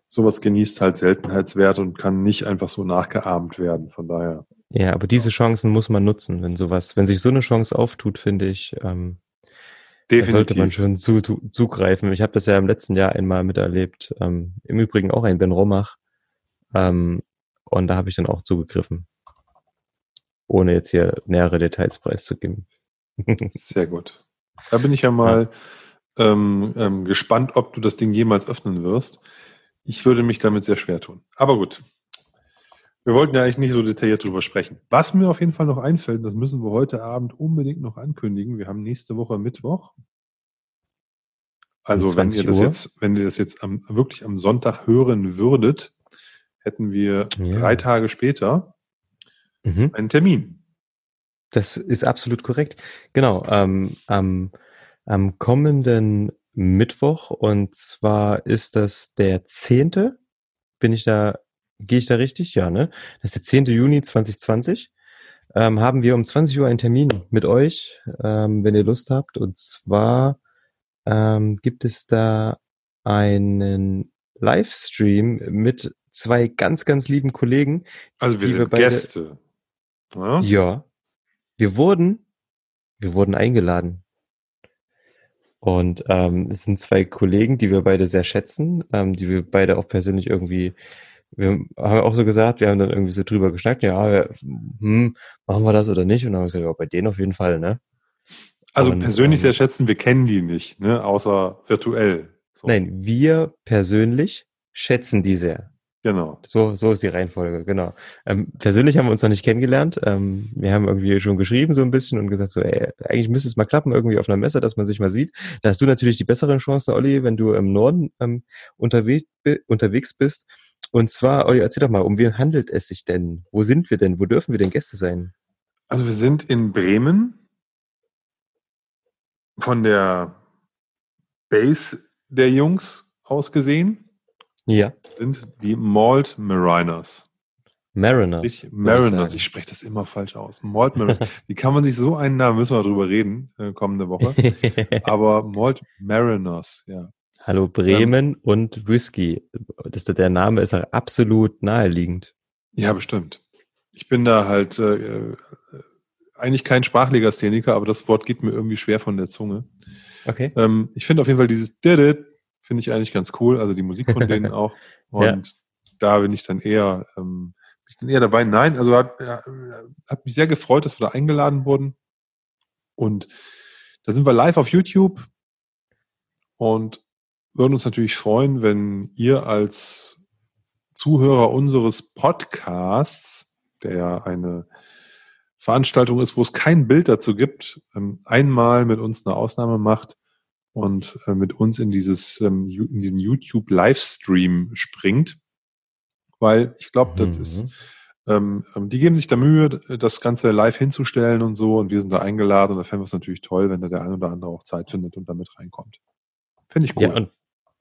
sowas genießt halt Seltenheitswert und kann nicht einfach so nachgeahmt werden, von daher. Ja, aber diese Chancen muss man nutzen, wenn sowas, wenn sich so eine Chance auftut, finde ich, ähm, Definitiv. Da sollte man schon zu, zu, zugreifen. Ich habe das ja im letzten Jahr einmal miterlebt. Ähm, Im Übrigen auch ein Ben Romach. Ähm, und da habe ich dann auch zugegriffen. Ohne jetzt hier nähere Details preiszugeben. *laughs* Sehr gut. Da bin ich ja mal ja. Ähm, ähm, gespannt, ob du das Ding jemals öffnen wirst. Ich würde mich damit sehr schwer tun. Aber gut. Wir wollten ja eigentlich nicht so detailliert drüber sprechen. Was mir auf jeden Fall noch einfällt, das müssen wir heute Abend unbedingt noch ankündigen. Wir haben nächste Woche Mittwoch. Also wenn ihr das Uhr. jetzt, wenn ihr das jetzt am, wirklich am Sonntag hören würdet, hätten wir ja. drei Tage später mhm. einen Termin. Das ist absolut korrekt. Genau. Ähm, am, am kommenden Mittwoch und zwar ist das der zehnte. Bin ich da Gehe ich da richtig? Ja, ne? Das ist der 10. Juni 2020. Ähm, haben wir um 20 Uhr einen Termin mit euch, ähm, wenn ihr Lust habt. Und zwar ähm, gibt es da einen Livestream mit zwei ganz, ganz lieben Kollegen. Also wir sind wir beide, Gäste. Ja? ja. Wir wurden, wir wurden eingeladen. Und ähm, es sind zwei Kollegen, die wir beide sehr schätzen, ähm, die wir beide auch persönlich irgendwie wir haben auch so gesagt, wir haben dann irgendwie so drüber geschnackt, ja, hm, machen wir das oder nicht? Und dann haben wir gesagt, ja, bei denen auf jeden Fall, ne? Also und, persönlich ähm, sehr schätzen, wir kennen die nicht, ne? Außer virtuell. So. Nein, wir persönlich schätzen die sehr. Genau. So, so ist die Reihenfolge, genau. Ähm, persönlich haben wir uns noch nicht kennengelernt. Ähm, wir haben irgendwie schon geschrieben so ein bisschen und gesagt so, ey, eigentlich müsste es mal klappen, irgendwie auf einer Messe, dass man sich mal sieht. Da hast du natürlich die besseren Chancen, Olli, wenn du im Norden ähm, unterwe unterwegs bist und zwar, Olli, erzähl doch mal, um wen handelt es sich denn? Wo sind wir denn? Wo dürfen wir denn Gäste sein? Also wir sind in Bremen von der Base der Jungs aus gesehen. Ja. Sind die Malt Mariners. Mariners. Ich, Mariners, ich, ich spreche das immer falsch aus. Malt Mariners. *laughs* Wie kann man sich so einen Namen, müssen wir drüber reden, äh, kommende Woche. *laughs* Aber Malt Mariners, ja. Hallo Bremen ähm, und Whisky. Das, der Name ist absolut naheliegend. Ja, bestimmt. Ich bin da halt äh, äh, eigentlich kein Sprachlegastheniker, aber das Wort geht mir irgendwie schwer von der Zunge. Okay. Ähm, ich finde auf jeden Fall dieses Did finde ich eigentlich ganz cool, also die Musik von denen *laughs* auch. Und ja. da bin ich dann eher, ähm, bin ich dann eher dabei. Nein, also hat, ja, hat mich sehr gefreut, dass wir da eingeladen wurden. Und da sind wir live auf YouTube. Und würden uns natürlich freuen, wenn ihr als Zuhörer unseres Podcasts, der ja eine Veranstaltung ist, wo es kein Bild dazu gibt, ähm, einmal mit uns eine Ausnahme macht und äh, mit uns in dieses ähm, in diesen YouTube Livestream springt, weil ich glaube, das mhm. ist ähm, ähm, die geben sich da Mühe, das Ganze live hinzustellen und so und wir sind da eingeladen und da fänden wir es natürlich toll, wenn da der ein oder andere auch Zeit findet und damit reinkommt. Finde ich cool. Ja, und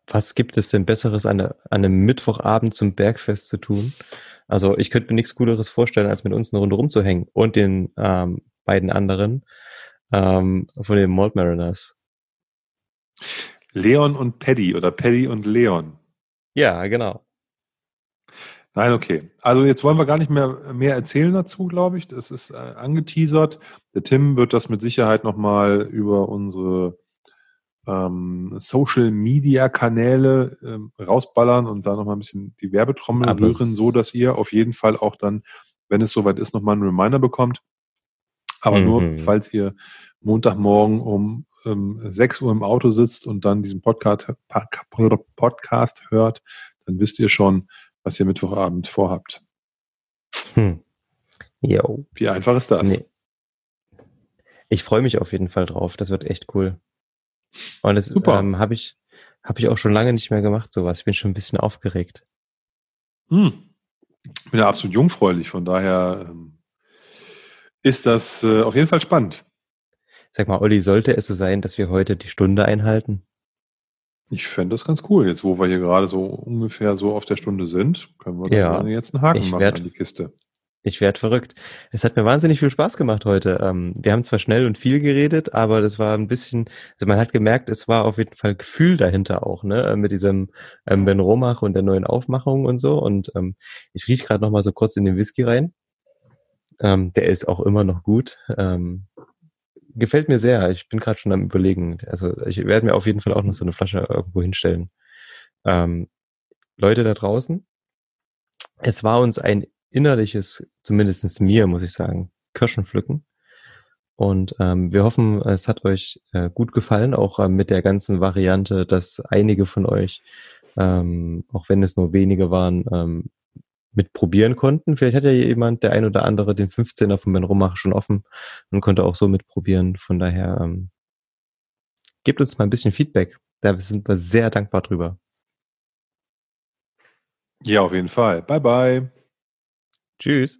was gibt es denn Besseres an, an einem Mittwochabend zum Bergfest zu tun? Also ich könnte mir nichts Cooleres vorstellen, als mit uns eine Runde rumzuhängen und den ähm, beiden anderen ähm, von den Malt Mariners. Leon und Paddy oder Paddy und Leon. Ja, genau. Nein, okay. Also jetzt wollen wir gar nicht mehr mehr erzählen dazu, glaube ich. Das ist äh, angeteasert. Der Tim wird das mit Sicherheit nochmal über unsere ähm, Social Media Kanäle ähm, rausballern und da nochmal ein bisschen die Werbetrommel Aber rühren, so dass ihr auf jeden Fall auch dann, wenn es soweit ist, nochmal einen Reminder bekommt. Aber mhm. nur, falls ihr Montagmorgen um ähm, 6 Uhr im Auto sitzt und dann diesen Podcast, Podcast hört, dann wisst ihr schon, was ihr Mittwochabend vorhabt. Hm. Jo. Wie einfach ist das? Nee. Ich freue mich auf jeden Fall drauf. Das wird echt cool. Und das ähm, habe ich, hab ich auch schon lange nicht mehr gemacht, sowas. Ich bin schon ein bisschen aufgeregt. Hm. Ich bin ja absolut jungfräulich, von daher ähm, ist das äh, auf jeden Fall spannend. Sag mal, Olli, sollte es so sein, dass wir heute die Stunde einhalten? Ich fände das ganz cool. Jetzt, wo wir hier gerade so ungefähr so auf der Stunde sind, können wir ja, jetzt einen Haken machen werd, an die Kiste. Ich werde verrückt. Es hat mir wahnsinnig viel Spaß gemacht heute. Ähm, wir haben zwar schnell und viel geredet, aber das war ein bisschen, also man hat gemerkt, es war auf jeden Fall Gefühl dahinter auch, ne, äh, mit diesem ähm, Ben Romach und der neuen Aufmachung und so. Und ähm, ich rieche gerade noch mal so kurz in den Whisky rein. Der ist auch immer noch gut. Gefällt mir sehr. Ich bin gerade schon am überlegen. Also ich werde mir auf jeden Fall auch noch so eine Flasche irgendwo hinstellen. Leute da draußen, es war uns ein innerliches, zumindestens mir, muss ich sagen, Kirschenpflücken. Und ähm, wir hoffen, es hat euch äh, gut gefallen, auch äh, mit der ganzen Variante, dass einige von euch, ähm, auch wenn es nur wenige waren, ähm, mit probieren konnten. Vielleicht hat ja jemand, der ein oder andere, den 15er von Ben Romach schon offen und konnte auch so mitprobieren. Von daher ähm, gebt uns mal ein bisschen Feedback. Da sind wir sehr dankbar drüber. Ja, auf jeden Fall. Bye bye. Tschüss.